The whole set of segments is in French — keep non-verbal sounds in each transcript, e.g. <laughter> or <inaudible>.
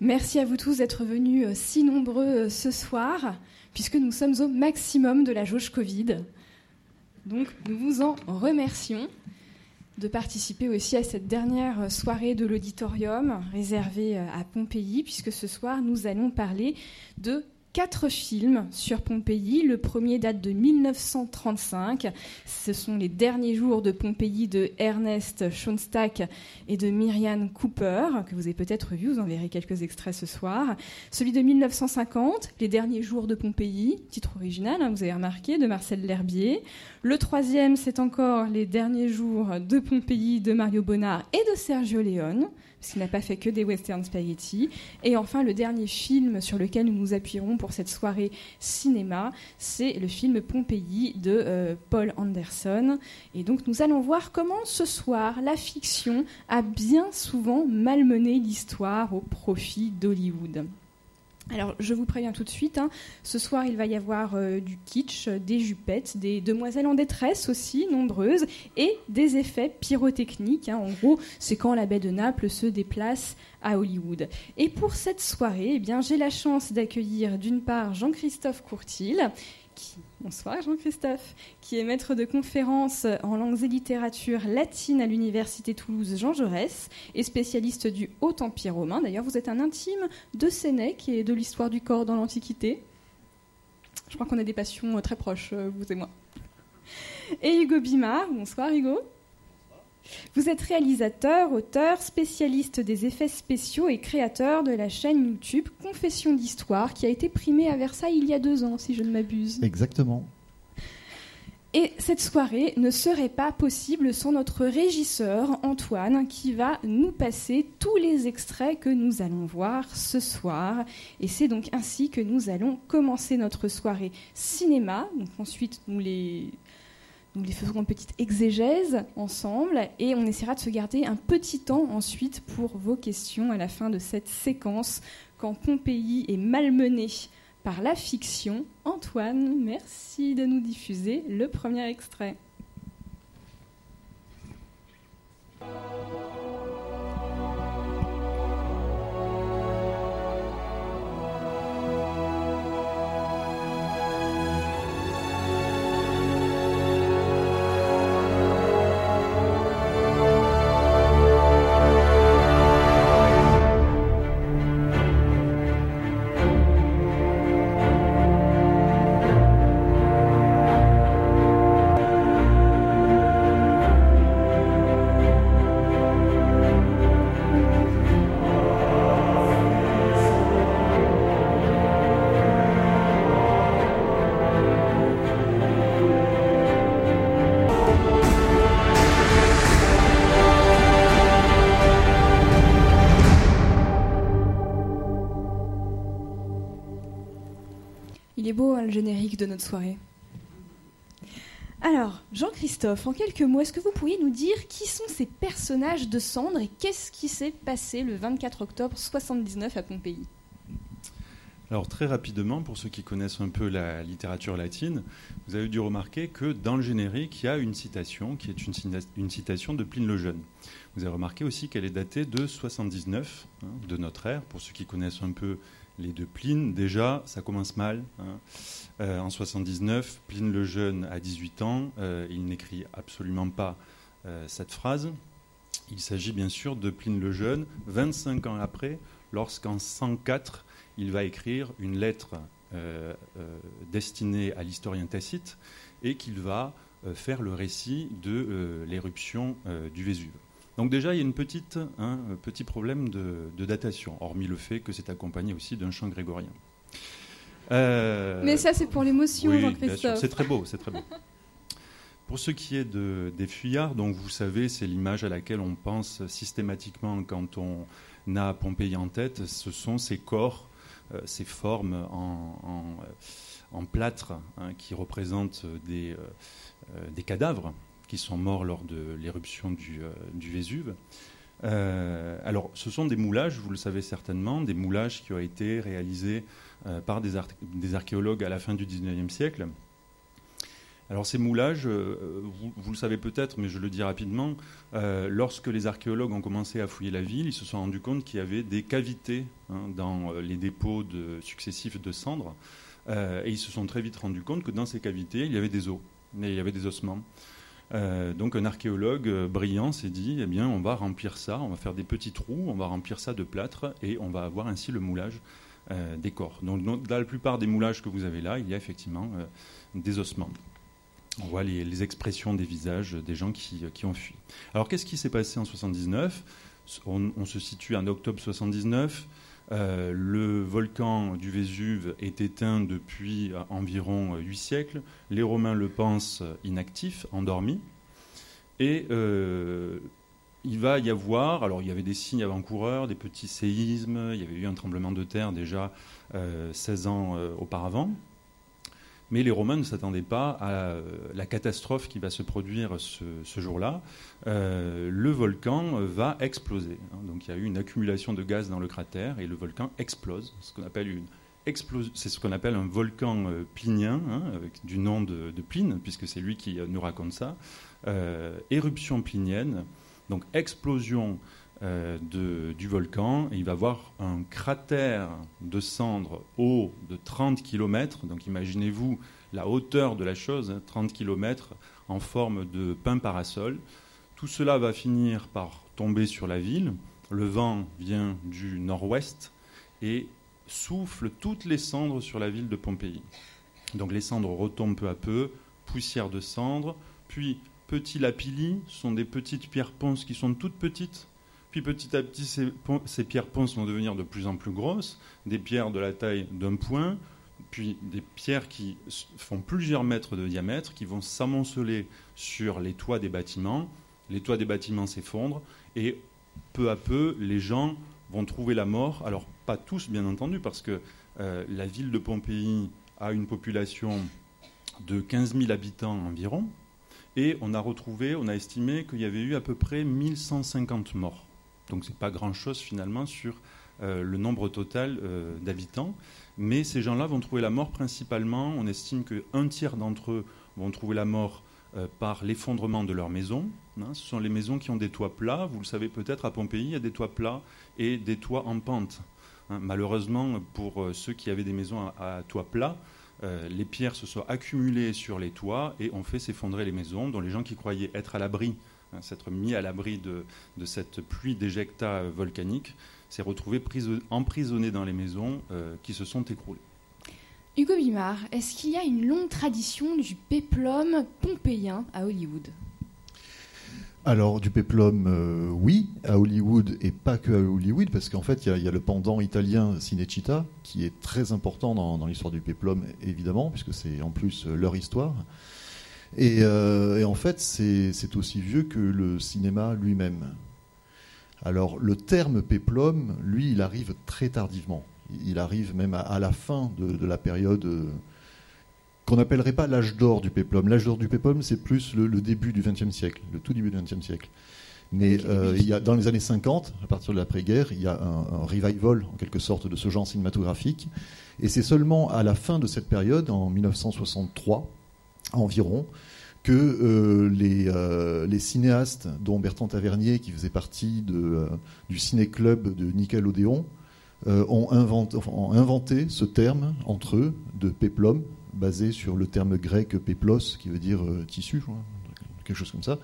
Merci à vous tous d'être venus si nombreux ce soir, puisque nous sommes au maximum de la jauge Covid. Donc nous vous en remercions de participer aussi à cette dernière soirée de l'auditorium réservée à Pompéi, puisque ce soir nous allons parler de quatre films sur Pompéi. Le premier date de 1935. Ce sont les derniers jours de Pompéi de Ernest Schoenstack et de Myriam Cooper, que vous avez peut-être vu, vous en verrez quelques extraits ce soir. Celui de 1950, Les derniers jours de Pompéi, titre original, hein, vous avez remarqué, de Marcel L'Herbier. Le troisième, c'est encore Les derniers jours de Pompéi de Mario Bonnard et de Sergio Leone parce n'a pas fait que des western spaghetti. Et enfin, le dernier film sur lequel nous nous appuierons pour cette soirée cinéma, c'est le film Pompéi de euh, Paul Anderson. Et donc, nous allons voir comment ce soir, la fiction a bien souvent malmené l'histoire au profit d'Hollywood. Alors, je vous préviens tout de suite, hein, ce soir, il va y avoir euh, du kitsch, des jupettes, des demoiselles en détresse aussi, nombreuses, et des effets pyrotechniques. Hein. En gros, c'est quand la baie de Naples se déplace à Hollywood. Et pour cette soirée, eh bien, j'ai la chance d'accueillir d'une part Jean-Christophe Courtil, bonsoir Jean-Christophe, qui est maître de conférences en langues et littérature latine à l'université Toulouse Jean Jaurès et spécialiste du Haut Empire romain. D'ailleurs, vous êtes un intime de Sénèque et de l'histoire du corps dans l'Antiquité. Je crois qu'on a des passions très proches, euh, vous et moi. Et Hugo Bimard, bonsoir Hugo. Vous êtes réalisateur, auteur, spécialiste des effets spéciaux et créateur de la chaîne YouTube Confession d'Histoire, qui a été primée à Versailles il y a deux ans, si je ne m'abuse. Exactement. Et cette soirée ne serait pas possible sans notre régisseur, Antoine, qui va nous passer tous les extraits que nous allons voir ce soir. Et c'est donc ainsi que nous allons commencer notre soirée cinéma. Donc ensuite, nous les nous les faisons une petite exégèse ensemble et on essaiera de se garder un petit temps ensuite pour vos questions à la fin de cette séquence quand Pompéi est malmené par la fiction. Antoine, merci de nous diffuser le premier extrait. Soirée. Alors, Jean-Christophe, en quelques mots, est-ce que vous pourriez nous dire qui sont ces personnages de Cendre et qu'est-ce qui s'est passé le 24 octobre 79 à Pompéi? Alors très rapidement, pour ceux qui connaissent un peu la littérature latine, vous avez dû remarquer que dans le générique, il y a une citation qui est une, citation de Pline le Jeune. Vous avez remarqué aussi qu'elle est datée de 79 hein, de notre ère. Pour ceux qui connaissent un peu les deux Pline, déjà, ça commence mal. Hein. Euh, en 79, Pline le Jeune a 18 ans, euh, il n'écrit absolument pas euh, cette phrase. Il s'agit bien sûr de Pline le Jeune, 25 ans après, lorsqu'en 104, il va écrire une lettre destinée à l'historien Tacite et qu'il va faire le récit de l'éruption du Vésuve. Donc déjà, il y a petite, un petit problème de, datation, hormis le fait que c'est accompagné aussi d'un chant grégorien. Euh, Mais ça, c'est pour l'émotion, oui, Jean-Christophe. C'est très beau, c'est très beau. <laughs> Pour ce qui est de, des fuyards, donc vous savez, c'est l'image à laquelle on pense systématiquement quand on a Pompéi en tête. Ce sont ces corps, euh, ces formes en, en, plâtre hein, qui représentent des, euh, des cadavres qui sont morts lors de l'éruption du, euh, Vésuve. Euh, alors, ce sont des moulages, vous le savez certainement, des moulages qui ont été réalisés euh, par des, archéologues à la fin du 19e siècle. Alors ces moulages, euh, vous, le savez peut-être, mais je le dis rapidement, euh, lorsque les archéologues ont commencé à fouiller la ville, ils se sont rendus compte qu'il y avait des cavités hein, dans les dépôts successifs de cendres, et ils se sont très vite rendus compte que dans ces cavités, il y avait des os, mais il y avait des ossements. donc un archéologue brillant s'est dit, eh bien, on va remplir ça, on va faire des petits trous, on va remplir ça de plâtre, et on va avoir ainsi le moulage des corps. Donc dans la plupart des moulages que vous avez là, il y a effectivement des ossements. On voit les, expressions des visages des gens qui, ont fui. Alors qu'est-ce qui s'est passé en 79 on, se situe en octobre 79. Euh, le volcan du Vésuve est éteint depuis environ huit siècles. Les Romains le pensent inactif, endormi. Et euh, il va y avoir, alors il y avait des signes avant-coureurs, des petits séismes, il y avait eu un tremblement de terre déjà 16 euh, ans auparavant. Mais les Romains ne s'attendaient pas à euh, la catastrophe qui va se produire ce, jour-là. Euh, le volcan va exploser. Hein. Donc il y a eu une accumulation de gaz dans le cratère et le volcan explose. C'est ce qu'on appelle un volcan euh, plinien, hein, avec, du nom de, Pline, puisque c'est lui qui nous raconte ça. éruption plinienne, donc explosion euh, du volcan. il va avoir un cratère de cendres haut de 30 km. Donc imaginez-vous la hauteur de la chose, 30 hein, km en forme de pain parasol. Tout cela va finir par tomber sur la ville. Le vent vient du nord-ouest et souffle toutes les cendres sur la ville de Pompéi. Donc les cendres retombent peu à peu, poussière de cendres, puis petits lapillis sont des petites pierres ponces qui sont toutes petites, puis petit à petit, ces, pierres ponces vont devenir de plus en plus grosses, des pierres de la taille d'un point, puis des pierres qui font plusieurs mètres de diamètre, qui vont s'amonceler sur les toits des bâtiments. Les toits des bâtiments s'effondrent et peu à peu, les gens vont trouver la mort. Alors, pas tous, bien entendu, parce que euh, la ville de Pompéi a une population de 15 000 habitants environ. Et on a retrouvé, on a estimé qu'il y avait eu à peu près 1150 morts. Donc ce n'est pas grand-chose finalement sur euh, le nombre total euh, d'habitants. Mais ces gens-là vont trouver la mort principalement, on estime qu'un tiers d'entre eux vont trouver la mort euh, par l'effondrement de leur maison. Hein. ce sont les maisons qui ont des toits plats. Vous le savez peut-être, à Pompéi, il y a des toits plats et des toits en pente. Hein. malheureusement, pour ceux qui avaient des maisons à, toit plat, les pierres se sont accumulées sur les toits et ont fait s'effondrer les maisons, dont les gens qui croyaient être à l'abri Hein, s'être mis à l'abri de, cette pluie d'éjecta volcanique, s'est retrouvé emprisonné dans les maisons euh, qui se sont écroulées. Hugo Bimard, est-ce qu'il y a une longue tradition du péplum pompéien à Hollywood? Alors, du péplum, euh, oui, à Hollywood, et pas que à Hollywood, parce qu'en fait, il y, a le pendant italien Cinecittà, qui est très important dans, l'histoire du péplum, évidemment, puisque c'est en plus leur histoire. Euh, et, en fait, c'est aussi vieux que le cinéma lui-même. Alors, le terme péplum, lui, il arrive très tardivement. Il arrive même à, la fin de, la période euh, qu'on n'appellerait pas l'âge d'or du péplum. L'âge d'or du péplum, c'est plus le, début du XXe siècle, le tout début du XXe siècle. Mais euh, il y a, dans les années 50, à partir de l'après-guerre, il y a un, un, revival, en quelque sorte, de ce genre cinématographique. Et c'est seulement à la fin de cette période, en 1963, environ que euh, euh, les, cinéastes, dont Bertrand Tavernier, qui faisait partie de, du ciné-club de Nickelodeon, ont inventé, ce terme entre eux de péplum, basé sur le terme grec péplos, qui veut dire tissu, quelque chose comme ça.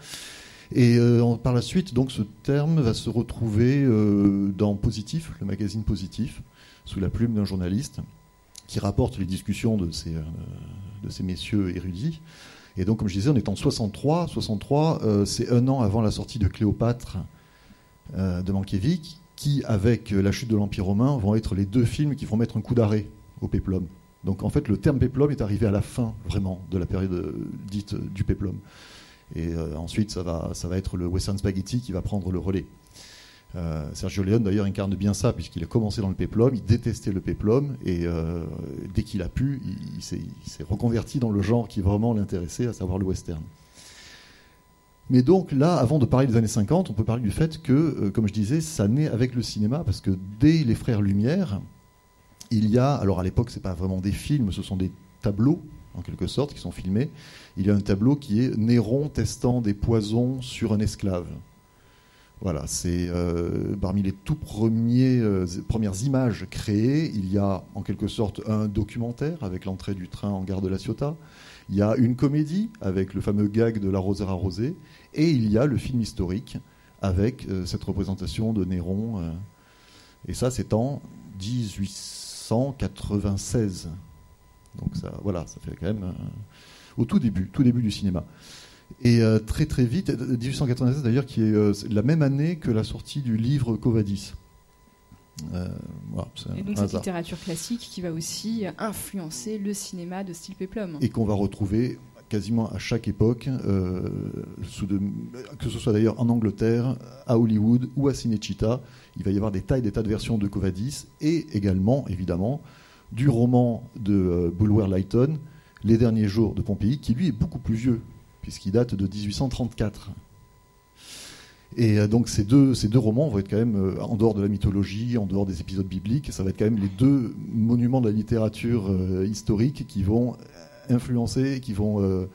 Et par la suite, donc, ce terme va se retrouver dans Positif, le magazine Positif, sous la plume d'un journaliste qui rapporte les discussions de ces, messieurs érudits. Et donc, comme je disais, on est en 63. 63, euh, c'est un an avant la sortie de Cléopâtre euh, de Mankiewicz, qui, avec La chute de l'Empire romain, vont être les deux films qui vont mettre un coup d'arrêt au péplum. Donc, en fait, le terme péplum est arrivé à la fin, vraiment, de la période euh, dite du péplum. Et ensuite, ça va, être le western spaghetti qui va prendre le relais. Euh, Sergio Leone d'ailleurs incarne bien ça puisqu'il a commencé dans le péplum, il détestait le péplum et euh, dès qu'il a pu, il, s'est reconverti dans le genre qui vraiment l'intéressait, à savoir le western. Mais donc là, avant de parler des années 50, on peut parler du fait que, euh, comme je disais, ça naît avec le cinéma parce que dès les Frères Lumière, il y a, alors à l'époque, c'est pas vraiment des films, ce sont des tableaux en quelque sorte, qui sont filmés. Il y a un tableau qui est Néron testant des poisons sur un esclave. Voilà, c'est euh, parmi les tout premiers, euh, premières images créées. Il y a en quelque sorte un documentaire avec l'entrée du train en gare de la Ciotat. Il y a une comédie avec le fameux gag de l'arroseur arrosé. Et il y a le film historique avec euh, cette représentation de Néron. et ça, c'est en 1896. Donc ça, voilà, ça fait quand même au tout début, tout début du cinéma. Et euh, très très vite, 1896 d'ailleurs, qui est euh, la même année que la sortie du livre Covadis. Euh, et donc cette littérature classique qui va aussi influencer le cinéma de style Peplum. Et qu'on va retrouver quasiment à chaque époque, sous que ce soit d'ailleurs en Angleterre, à Hollywood ou à Cinecittà, il va y avoir des tas et des tas de versions de Covadis et également, évidemment, du roman de Bulwer Lytton, Les derniers jours de Pompéi, qui lui est beaucoup plus vieux puisqu'il date de 1834. Et euh, donc ces deux, ces deux romans vont être quand même, euh, en dehors de la mythologie, en dehors des épisodes bibliques, ça va être quand même les deux monuments de la littérature euh, historique qui vont influencer, qui vont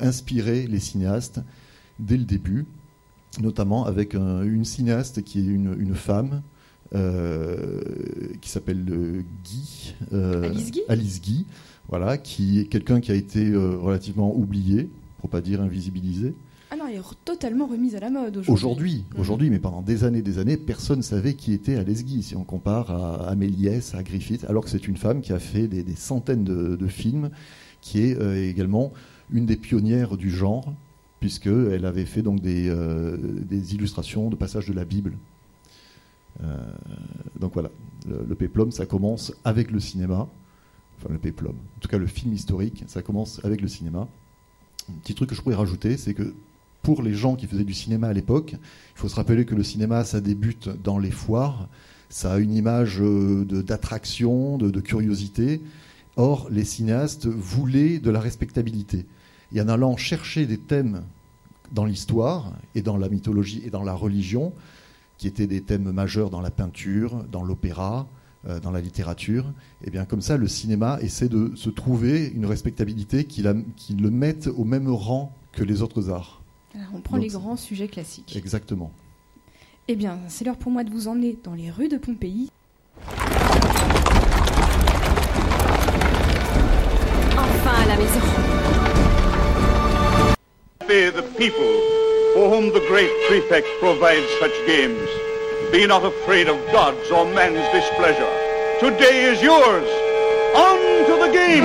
inspirer les cinéastes dès le début, notamment avec une cinéaste qui est une, femme, qui s'appelle Guy, Alice Guy, Alice Guy, voilà, qui est quelqu'un qui a été relativement oublié, pour pas dire invisibilisée. Ah non, elle est totalement remise à la mode aujourd'hui. Aujourd'hui, aujourd'hui, mais pendant des années, des années, personne ne savait qui était Alice Guy, si on compare à Améliès, à Griffith, alors que c'est une femme qui a fait des, centaines de, films, qui est euh, également une des pionnières du genre, puisqu'elle avait fait donc des, euh, illustrations de passages de la Bible. Euh, donc voilà, le, le, péplum, ça commence avec le cinéma, enfin le péplum, en tout cas le film historique, ça commence avec le cinéma. Un petit truc que je pourrais rajouter, c'est que pour les gens qui faisaient du cinéma à l'époque, il faut se rappeler que le cinéma, ça débute dans les foires, ça a une image d'attraction, de, curiosité. Or, les cinéastes voulaient de la respectabilité. Et en allant chercher des thèmes dans l'histoire et dans la mythologie et dans la religion, qui étaient des thèmes majeurs dans la peinture, dans l'opéra, euh, dans la littérature, et eh bien comme ça, le cinéma essaie de se trouver une respectabilité qui, le mette au même rang que les autres arts. on prend les grands sujets classiques. Exactement. Eh bien, c'est l'heure pour moi de vous emmener dans les rues de Pompéi. The people for whom the great prefect provides such games. Be not afraid of God's or man's displeasure. Today is yours. On to the game.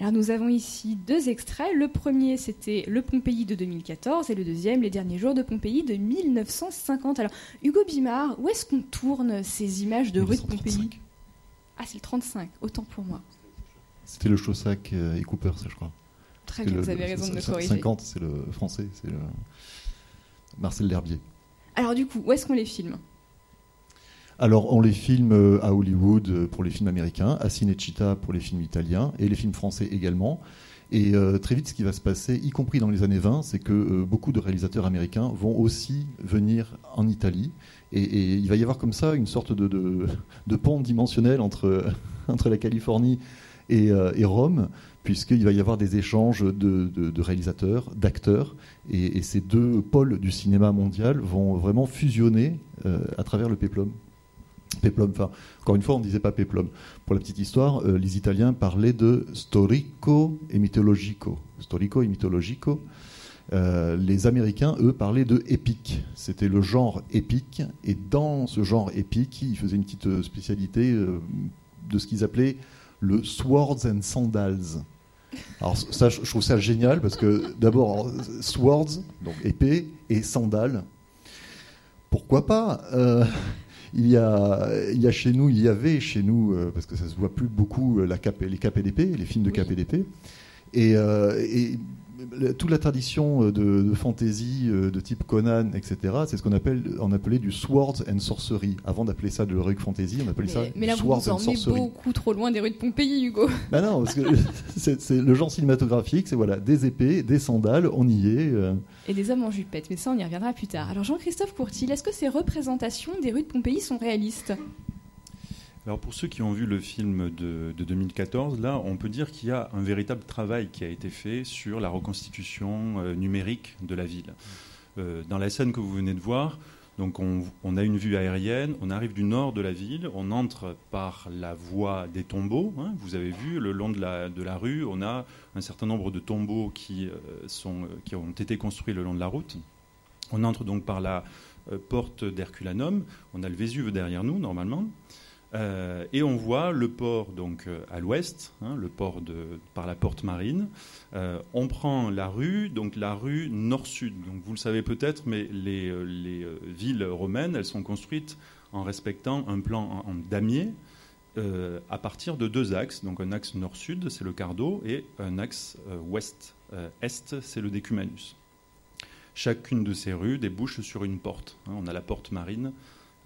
Alors nous avons ici deux extraits. Le premier c'était le Pompéi de 2014 et le deuxième les derniers jours de Pompéi de 1950. Alors Hugo Bimard, où est-ce qu'on tourne ces images de rue de Pompéi? Ah c'est le 35, autant pour moi. C'était le Chaussac euh, et Cooper, ça je crois. Très bien, vous avez raison de me corriger. 50 c'est le français, c'est le... Marcel L'Herbier. Alors du coup, où est-ce qu'on les filme? Alors, on les filme euh, à Hollywood euh, pour les films américains, à Cinecittà pour les films italiens et les films français également. Et euh, très vite, ce qui va se passer, y compris dans les années 20, c'est que beaucoup de réalisateurs américains vont aussi venir en Italie. Et, il va y avoir comme ça une sorte de, pont dimensionnel entre, <laughs> entre la Californie et, et Rome, puisqu'il va y avoir des échanges de, réalisateurs, d'acteurs, et, ces deux pôles du cinéma mondial vont vraiment fusionner euh, à travers le Peplum. Peplum, enfin, encore une fois, on ne disait pas Peplum. Pour la petite histoire, euh, les Italiens parlaient de storico et mythologico. Storico et mythologico. Euh, les Américains, eux, parlaient de épique. C'était le genre épique, et dans ce genre épique, ils faisaient une petite spécialité de ce qu'ils appelaient le Swords and Sandals. Alors ça, je trouve ça génial parce que d'abord, swords, donc épée, et sandales. Pourquoi pas euh, il, y a, il y a chez nous, il y avait chez nous, euh, parce que ça se voit plus beaucoup, la cape, les capes et les films de capes et d'épée. Et, euh, et toute la tradition euh, de, de fantasy euh, de type Conan, etc., c'est ce qu'on appelle, on appelait du swords and sorcery. Avant d'appeler ça de l'heroic fantasy, on appelait ça mais là, swords vous and sorcery. beaucoup trop loin des rues de Pompéi, Hugo. <laughs> Ben non, parce que <laughs> c'est le genre cinématographique, c'est voilà, des épées, des sandales, on y est. Euh. Et des hommes en jupette, mais ça, on y reviendra plus tard. Alors, Jean-Christophe Courtil, est-ce que ces représentations des rues de Pompéi sont réalistes? Alors pour ceux qui ont vu le film de, 2014, là, on peut dire qu'il y a un véritable travail qui a été fait sur la reconstitution euh, numérique de la ville. Euh, dans la scène que vous venez de voir, donc on, a une vue aérienne, on arrive du nord de la ville, on entre par la voie des tombeaux. Hein. vous avez vu, le long de la, rue, on a un certain nombre de tombeaux qui, euh, qui ont été construits le long de la route. On entre donc par la porte d'Herculanum, on a le Vésuve derrière nous normalement. Euh, et on voit le port donc euh, à l'ouest, hein, le port par la porte marine. Euh, on prend la rue, donc la rue nord-sud. Donc vous le savez peut-être, mais les, villes romaines, elles sont construites en respectant un plan en, damier à partir de deux axes. Donc un axe nord-sud, c'est le Cardo, et un axe ouest-est, c'est le Decumanus. Chacune de ces rues débouche sur une porte. Hein. on a la porte marine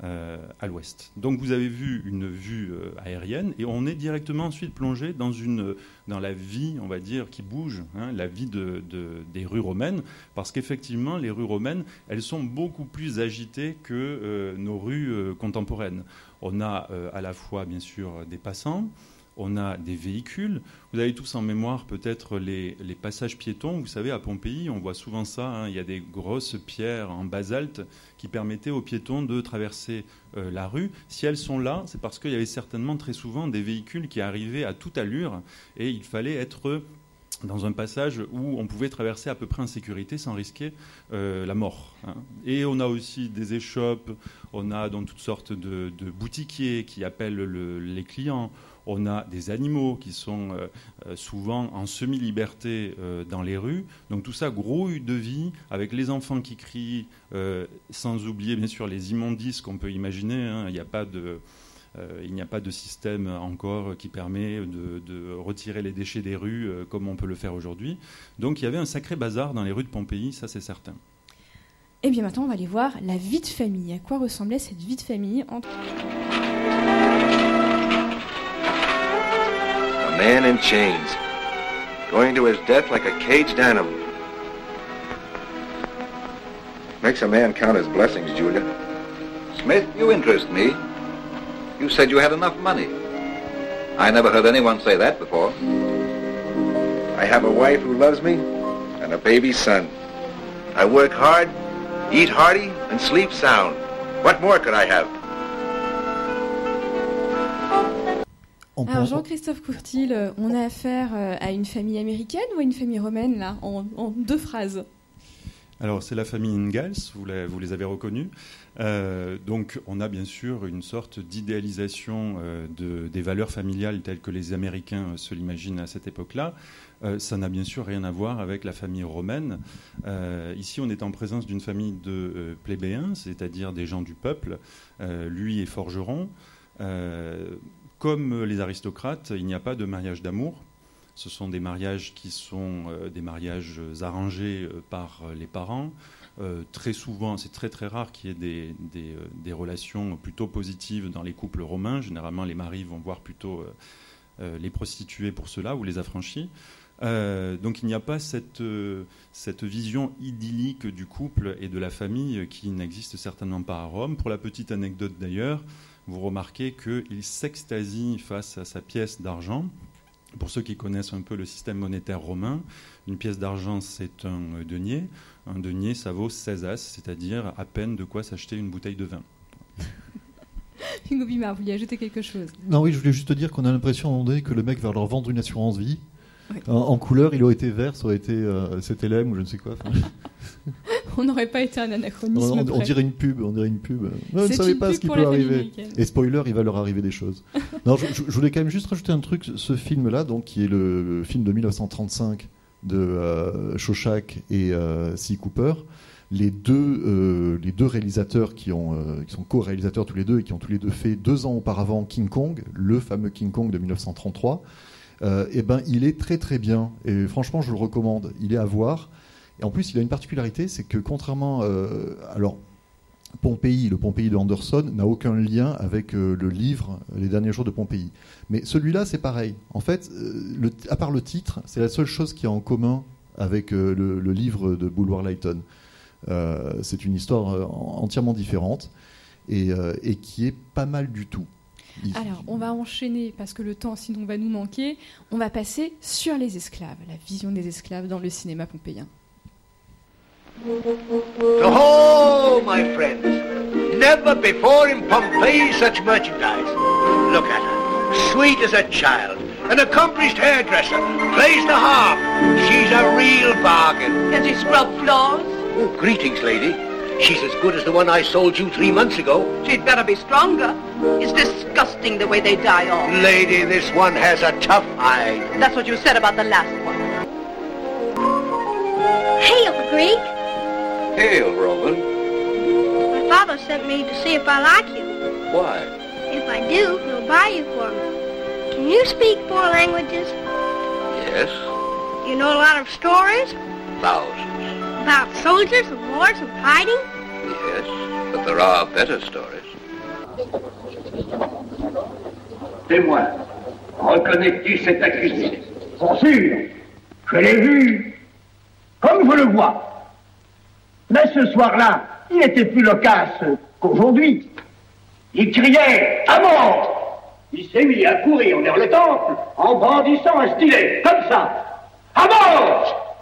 à l'ouest. Donc vous avez vu une vue euh, aérienne et on est directement ensuite plongé dans, une, dans la vie, on va dire, qui bouge, hein, la vie de, des rues romaines, parce qu'effectivement, les rues romaines, elles sont beaucoup plus agitées que euh, nos rues contemporaines. On a à la fois, bien sûr, des passants, on a des véhicules. Vous avez tous en mémoire peut-être les, passages piétons. Vous savez, à Pompéi, on voit souvent ça. Hein. il y a des grosses pierres en basalte qui permettaient aux piétons de traverser euh, la rue. Si elles sont là, c'est parce qu'il y avait certainement très souvent des véhicules qui arrivaient à toute allure et il fallait être dans un passage où on pouvait traverser à peu près en sécurité sans risquer euh, la mort. Hein. Et on a aussi des échoppes, on a donc toutes sortes de, boutiquiers qui appellent les clients on a des animaux qui sont euh, euh, souvent en semi-liberté euh, dans les rues. Donc tout ça grouille de vie, avec les enfants qui crient, sans oublier bien sûr les immondices qu'on peut imaginer. Hein. Il n'y a pas de... il n'y a pas de système encore qui permet de, retirer les déchets des rues comme on peut le faire aujourd'hui. Donc il y avait un sacré bazar dans les rues de Pompéi, ça c'est certain. Et eh bien maintenant on va aller voir la vie de famille. À quoi ressemblait cette vie de famille entre... man in chains, going to his death like a caged animal. Makes a man count his blessings, Julia. Smith, you interest me. You said you had enough money. I never heard anyone say that before. I have a wife who loves me and a baby son. I work hard, eat hearty, and sleep sound. What more could I have? Alors Jean-Christophe Courtil, euh, on a affaire euh, à une famille américaine ou à une famille romaine là, en, deux phrases Alors c'est la famille Ingalls, vous, vous les avez reconnus. Euh, donc on a bien sûr une sorte d'idéalisation de, des valeurs familiales telles que les Américains se l'imaginent à cette époque-là. ça n'a bien sûr rien à voir avec la famille romaine. ici, on est en présence d'une famille de plébéens, c'est-à-dire des gens du peuple. lui est forgeron comme les aristocrates, il n'y a pas de mariage d'amour. Ce sont des mariages qui sont euh, des mariages arrangés euh, par les parents. Euh, très souvent, c'est très très rare qu'il y ait des, relations plutôt positives dans les couples romains. Généralement, les maris vont voir plutôt les prostituées pour cela ou les affranchis. donc il n'y a pas cette vision idyllique du couple et de la famille qui n'existe certainement pas à Rome. Pour la petite anecdote d'ailleurs, vous remarquez qu'il s'extasie face à sa pièce d'argent. Pour ceux qui connaissent un peu le système monétaire romain, une pièce d'argent, c'est un denier. Un denier, ça vaut 16 as, c'est-à-dire à peine de quoi s'acheter une bouteille de vin. <laughs> Hugo Bimard, vous vouliez ajouter quelque chose? Non, oui, je voulais juste te dire qu'on a l'impression que le mec va leur vendre une assurance vie. En, couleur, il aurait été vert, ça aurait été euh, ou je ne sais quoi. <laughs> <laughs> on n'aurait pas été un anachronisme. On, dirait une pub, on dirait une pub. on ne savait pas ce qui peut arriver. Et spoiler, il va leur arriver des choses. <laughs> non, je, voulais quand même juste rajouter un truc. Ce film-là, donc, qui est le film de 1935 de euh, et euh, C. Cooper, les deux, euh, les deux réalisateurs qui, ont, euh, qui sont co-réalisateurs tous les deux et qui ont tous les deux fait deux ans auparavant King Kong, le fameux King Kong de 1933 euh, eh ben, il est très très bien. Et franchement, je le recommande. Il est à voir. En plus, il a une particularité, c'est que contrairement, euh, alors Pompéi, le Pompéi de Anderson, n'a aucun lien avec euh, le livre Les derniers jours de Pompéi. Mais celui-là, c'est pareil. En fait, à part le titre, c'est la seule chose qui a en commun avec le, livre de Boulevard Lighton. c'est une histoire entièrement différente et, qui est pas mal du tout. Alors, on va enchaîner parce que le temps, sinon, va nous manquer. On va passer sur les esclaves, la vision des esclaves dans le cinéma pompéien. Oh, my friends, never before in Pompeii such merchandise. Look at her, sweet as a child, an accomplished hairdresser, plays the harp. She's a real bargain. Can she scrub floors? Oh, greetings, lady. She's as good as the one I sold you three months ago. She'd better be stronger. It's disgusting the way they die off. Lady, this one has a tough hide. That's what you said about the last one. Hail, Greek. Hail, Roman. My father sent me to see if I like you. Why? If I do, he'll buy you for me. Can you speak four languages? Yes, You know a lot of stories thousands. about soldiers and wars and fighting? Yes, but there are better stories. Témoin, reconnais-tu cet accusé Pour sûr, je l'ai vu, comme je le vois. Mais ce soir-là, il était plus loquace qu'aujourd'hui. Il criait à mort Il s'est mis à courir vers le temple en brandissant un stylet, comme ça. À mort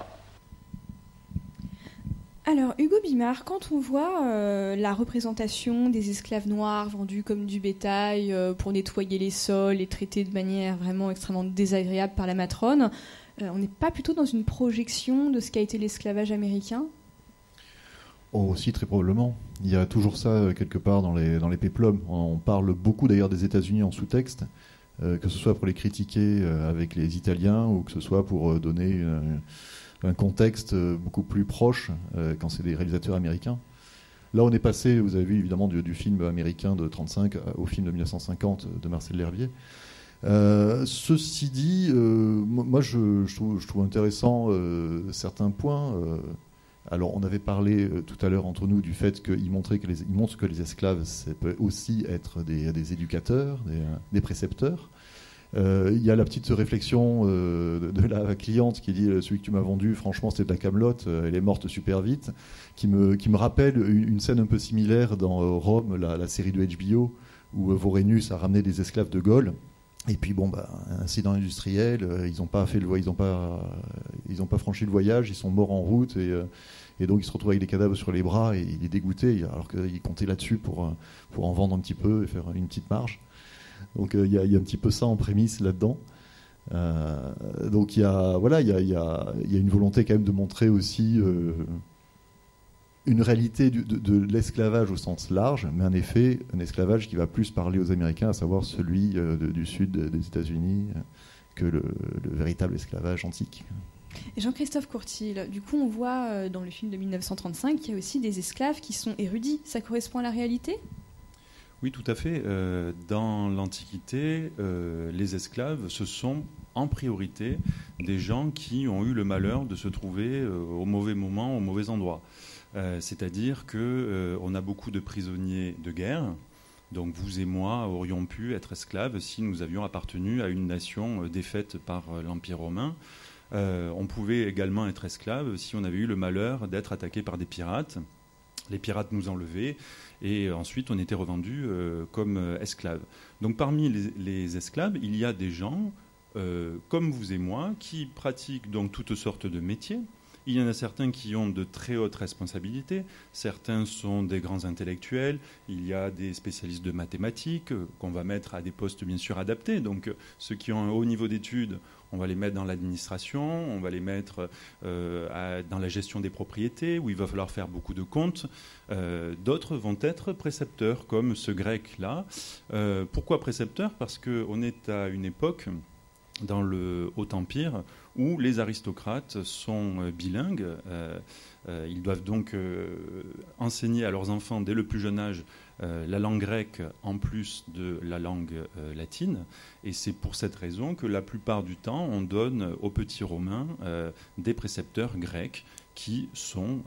Alors, Hugo Bimard, quand on voit euh, la représentation des esclaves noirs vendus comme du bétail euh, pour nettoyer les sols et traités de manière vraiment extrêmement désagréable par la matrone, euh, on n'est pas plutôt dans une projection de ce qu'a été l'esclavage américain? Oh, aussi, très probablement. Il y a toujours ça euh, quelque part dans les, dans les péplums. On parle beaucoup d'ailleurs des États-Unis en sous-texte, euh, que ce soit pour les critiquer euh, avec les Italiens ou que ce soit pour donner un contexte beaucoup plus proche quand c'est des réalisateurs américains. Là, on est passé, vous avez vu évidemment, du, film américain de 35 au film de 1950 de Marcel L'Herbier. Euh, ceci dit, mo- moi je, trouve, je trouve intéressant certains points. Alors, on avait parlé euh, tout à l'heure entre nous du fait qu'il montrait que les, il montre que les esclaves, ça peut aussi être des, éducateurs, des, euh, précepteurs. Euh, Il y a la petite réflexion de, la cliente qui dit celui que tu m'as vendu, franchement, c'était de la camelote, elle est morte super vite, qui me, qui me rappelle une, scène un peu similaire dans Rome, la, série de HBO, où Vorenus a ramené des esclaves de Gaulle. Et puis bon, bah, incident industriel, ils n'ont pas pas, ils pas franchi le voyage, ils sont morts en route et donc il se retrouve avec des cadavres sur les bras et il est dégoûté alors qu'il comptait là-dessus pour, euh, pour en vendre un petit peu et faire une petite marge. Donc euh, il y, a, un petit peu ça en prémisse là-dedans. Euh, donc il y a voilà il y a, il y a- une volonté quand même de montrer aussi une réalité de, l'esclavage au sens large, mais en effet un esclavage qui va plus parler aux Américains, à savoir celui du sud des États-Unis, que le véritable esclavage antique. Jean-Christophe Courtil, du coup, on voit euh, dans le film de 1935 qu'il y a aussi des esclaves qui sont érudits. Ça correspond à la réalité? Oui, tout à fait. Euh, dans l'Antiquité, euh, les esclaves, ce sont en priorité des gens qui ont eu le malheur de se trouver au mauvais moment, au mauvais endroit. C'est-à-dire que euh, on a beaucoup de prisonniers de guerre. Donc vous et moi aurions pu être esclaves si nous avions appartenu à une nation défaite par l'Empire romain. Euh, on pouvait également être esclave si on avait eu le malheur d'être attaqué par des pirates. Les pirates nous enlevaient et ensuite on était revendus euh, comme euh, esclaves. Donc parmi les, esclaves, il y a des gens comme vous et moi qui pratiquent donc toutes sortes de métiers. Il y en a certains qui ont de très hautes responsabilités, certains sont des grands intellectuels, il y a des spécialistes de mathématiques euh, qu'on va mettre à des postes bien sûr adaptés. Donc euh, ceux qui ont un haut niveau d'études, on va les mettre dans l'administration, on va les mettre euh, dans la gestion des propriétés, où il va falloir faire beaucoup de comptes. D'autres vont être précepteurs, comme ce grec-là. Pourquoi précepteur Parce qu'on est à une époque dans le Haut Empire où les aristocrates sont euh, bilingues. Euh, euh, ils doivent donc enseigner à leurs enfants dès le plus jeune âge la langue grecque en plus de la langue latine. Et c'est pour cette raison que la plupart du temps, on donne aux petits Romains des précepteurs grecs qui sont,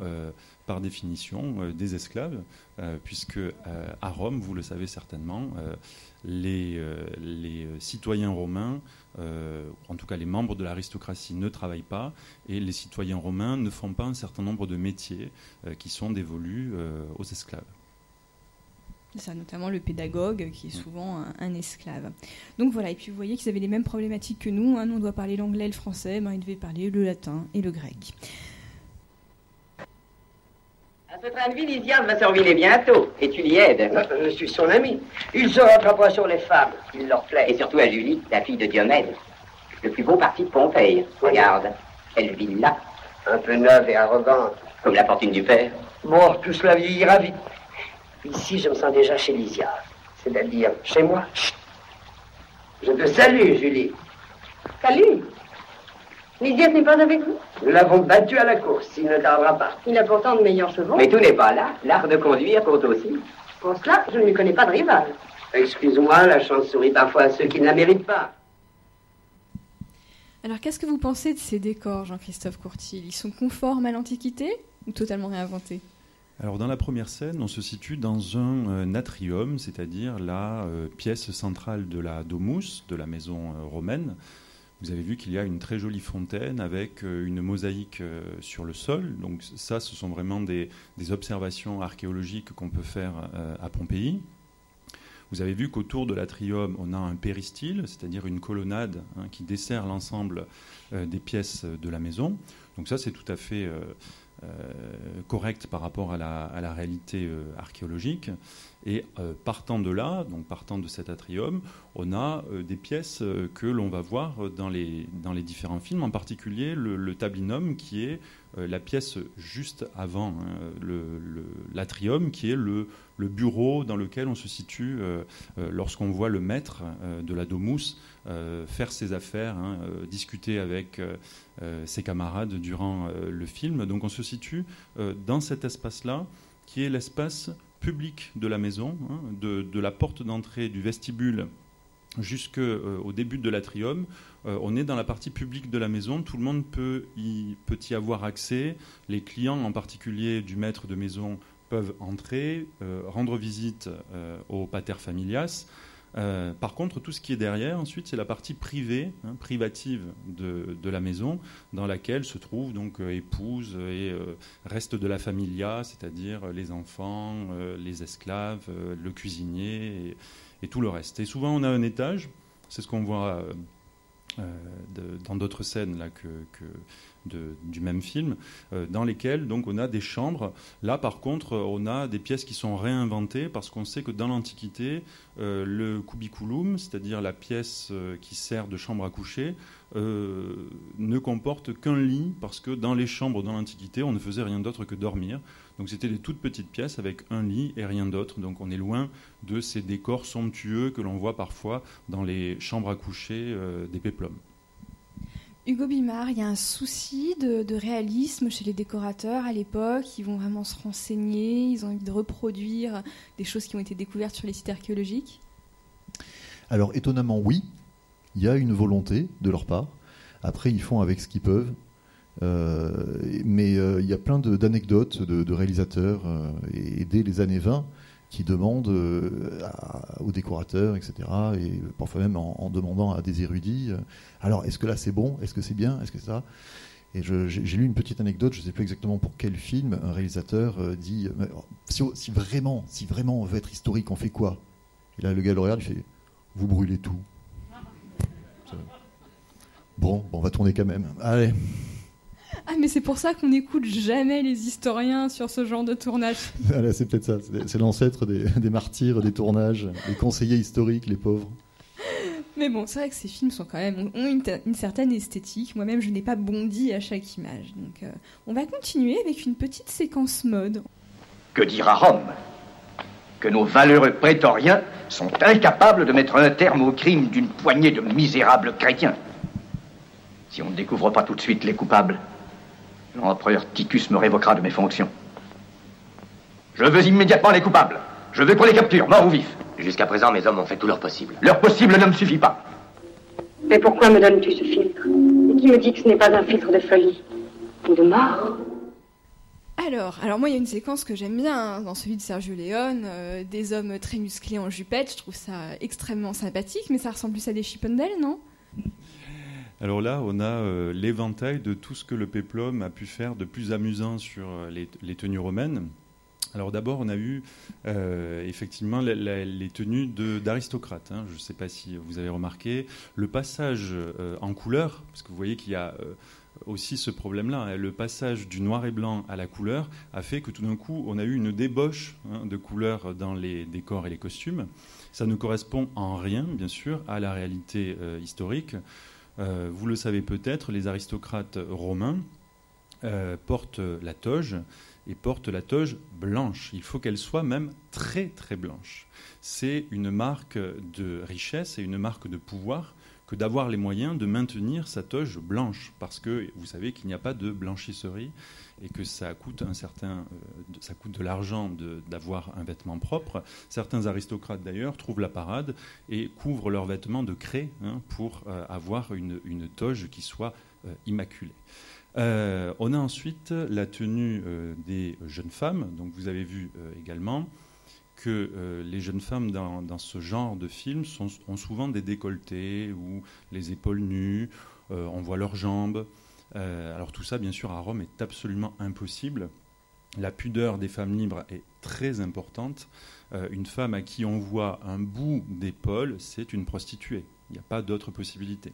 par définition, euh, des esclaves, euh, puisque euh, à Rome, vous le savez certainement, les, les citoyens romains, en tout cas les membres de l'aristocratie, ne travaillent pas, et les citoyens romains ne font pas un certain nombre de métiers qui sont dévolus aux esclaves. C'est ça, notamment le pédagogue, qui est souvent un, un esclave. Donc voilà, et puis vous voyez qu'ils avaient les mêmes problématiques que nous. hein. Nous, on doit parler l'anglais, le français, ben, ils devaient parler le latin et le grec. À ce train de vie, Lysiane va se ruiner bientôt. Et tu l'y aides. Je suis son ami. Il se rattrapera sur les femmes, s'il leur plaît. Et surtout à Julie, la fille de Diomède. Le plus beau parti de Pompéi. Regarde, elle vit là, Un peu neuve et arrogante. comme la fortune du père. Bon, tout cela vieillira vite. Ici, je me sens déjà chez Lysia. C'est-à-dire chez moi. Chut. Je te salue, Julie. Salut Lydia n'est pas avec vous Nous l'avons battu à la course. Il ne tardera pas. Il a pourtant de meilleurs chevaux. Mais tout n'est pas là. L'art de conduire compte aussi. Pour cela, je ne lui connais pas de rival. Excuse-moi, la chance sourit parfois à ceux qui ne la méritent pas. Alors qu'est-ce que vous pensez de ces décors, Jean-Christophe Courtil? Ils sont conformes à l'Antiquité ou totalement réinventés? Alors dans la première scène, on se situe dans un euh, atrium, c'est-à-dire la euh, pièce centrale de la domus, de la maison euh, romaine. Vous avez vu qu'il y a une très jolie fontaine avec euh, une mosaïque euh, sur le sol. Donc ça, ce sont vraiment des, observations archéologiques qu'on peut faire euh, à Pompéi. Vous avez vu qu'autour de l'atrium, on a un péristyle, c'est-à-dire une colonnade hein, qui dessert l'ensemble des pièces de la maison. Donc ça, c'est tout à fait correct par rapport à la, réalité archéologique. Et euh, partant de là, donc partant de cet atrium, on a euh, des pièces euh, que l'on va voir dans les, dans les différents films, en particulier le, tablinum, qui est la pièce juste avant hein, l'atrium, qui est le, bureau dans lequel on se situe lorsqu'on voit le maître de la domus faire ses affaires, hein, discuter avec ses camarades durant le film. Donc on se situe dans cet espace-là, qui est l'espace public de la maison, hein, de, la porte d'entrée du vestibule jusqu'au début de l'atrium. Euh, on est dans la partie publique de la maison, tout le monde peut y, peut y avoir accès. Les clients, en particulier du maître de maison, peuvent entrer, euh, rendre visite euh, au pater familias. Euh, par contre, tout ce qui est derrière, ensuite, c'est la partie privée, hein, privative de, la maison, dans laquelle se trouvent donc euh, épouse et euh, reste de la familia, c'est-à-dire les enfants, euh, les esclaves, euh, le cuisinier et, tout le reste. Et souvent, on a un étage, c'est ce qu'on voit euh, euh, dans d'autres scènes là, que du même film, euh, dans lesquelles donc, on a des chambres. Là, par contre, on a des pièces qui sont réinventées parce qu'on sait que dans l'Antiquité, euh, le cubiculum, c'est-à-dire la pièce euh, qui sert de chambre à coucher, euh, ne comporte qu'un lit parce que dans les chambres dans l'Antiquité, on ne faisait rien d'autre que dormir. Donc c'était des toutes petites pièces avec un lit et rien d'autre. Donc on est loin de ces décors somptueux que l'on voit parfois dans les chambres à coucher euh, des péplums. Hugo Bimard, il y a un souci de, réalisme chez les décorateurs à l'époque. Ils vont vraiment se renseigner, ils ont envie de reproduire des choses qui ont été découvertes sur les sites archéologiques. Alors étonnamment, oui, il y a une volonté de leur part. Après, ils font avec ce qu'ils peuvent. Euh, mais euh, il y a plein d'anecdotes de, réalisateurs, euh, et dès les années 20, qui demandent euh, à- aux décorateurs, etc., et parfois même en, demandant à des érudits, euh, alors est-ce que là c'est bon, est-ce que c'est bien, est-ce que ça? Et j'ai lu une petite anecdote, je ne sais plus exactement pour quel film, un réalisateur euh, dit, oh, si, si vraiment, si vraiment on veut être historique, on fait quoi? Et là le gars le regarde, il fait, vous brûlez tout. Bon, bon, on va tourner quand même. Allez. Ah, mais c'est pour ça qu'on n'écoute jamais les historiens sur ce genre de tournage. <laughs> Voilà, c'est peut-être ça. C'est l'ancêtre des, des martyrs, des tournages, les conseillers historiques, les pauvres. Mais bon, c'est vrai que ces films sont quand même ont une, une certaine esthétique. Moi-même, je n'ai pas bondi à chaque image. Donc, euh, on va continuer avec une petite séquence mode. Que dira Rome? Que nos valeureux prétoriens sont incapables de mettre un terme au crime d'une poignée de misérables chrétiens. Si on ne découvre pas tout de suite les coupables, l'empereur Titus me révoquera de mes fonctions. Je veux immédiatement les coupables. Je veux qu'on les capture, morts ou vifs. Jusqu'à présent, mes hommes ont fait tout leur possible. Leur possible ne me suffit pas. Mais pourquoi me donnes-tu ce filtre Et qui me dit que ce n'est pas un filtre de folie ou de mort Alors, alors moi, il y a une séquence que j'aime bien hein, dans celui de Sergio Leone, euh, des hommes très musclés en jupette. Je trouve ça extrêmement sympathique, mais ça ressemble plus à des Chippendales, non? Alors là, on a euh, l'éventail de tout ce que le péplum a pu faire de plus amusant sur euh, les, tenues romaines. Alors d'abord, on a eu euh, effectivement les tenues d'aristocrates. hein. Je ne sais pas si vous avez remarqué le passage en couleur, parce que vous voyez qu'il y a aussi ce problème-là. hein. Le passage du noir et blanc à la couleur a fait que tout d'un coup, on a eu une débauche hein, de couleurs dans les décors et les costumes. Ça ne correspond en rien, bien sûr, à la réalité historique. Euh, vous le savez peut-être, les aristocrates romains euh, portent la toge et portent la toge blanche. Il faut qu'elle soit même très très blanche. C'est une marque de richesse et une marque de pouvoir que d'avoir les moyens de maintenir sa toge blanche, parce que vous savez qu'il n'y a pas de blanchisserie et que ça coûte un certain, euh, ça coûte de l'argent d'avoir un vêtement propre. Certains aristocrates d'ailleurs trouvent la parade et couvrent leurs vêtements de craie hein, pour euh, avoir une, toge qui soit euh, immaculée. On a ensuite la tenue des jeunes femmes. Donc vous avez vu également que les jeunes femmes dans, ce genre de film ont souvent des décolletés ou les épaules nues, on voit leurs jambes. Euh, alors tout ça, bien sûr, à Rome est absolument impossible. La pudeur des femmes libres est très importante. Euh, une femme à qui on voit un bout d'épaule, c'est une prostituée. Il n'y a pas d'autre possibilité.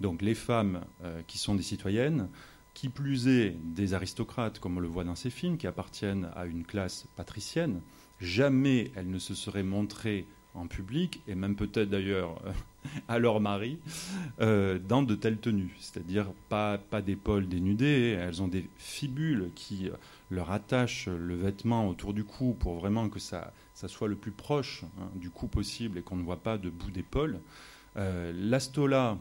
Donc les femmes euh, qui sont des citoyennes, qui plus est des aristocrates, comme on le voit dans ces films, qui appartiennent à une classe patricienne, jamais elles ne se seraient montrées en public, et même peut-être d'ailleurs euh, <laughs> à leur mari, euh, dans de telles tenues. C'est-à-dire pas, pas d'épaules dénudées, elles ont des fibules qui euh, leur attachent le vêtement autour du cou pour vraiment que ça, ça soit le plus proche hein, du cou possible et qu'on ne voit pas de bout d'épaule. L'astola,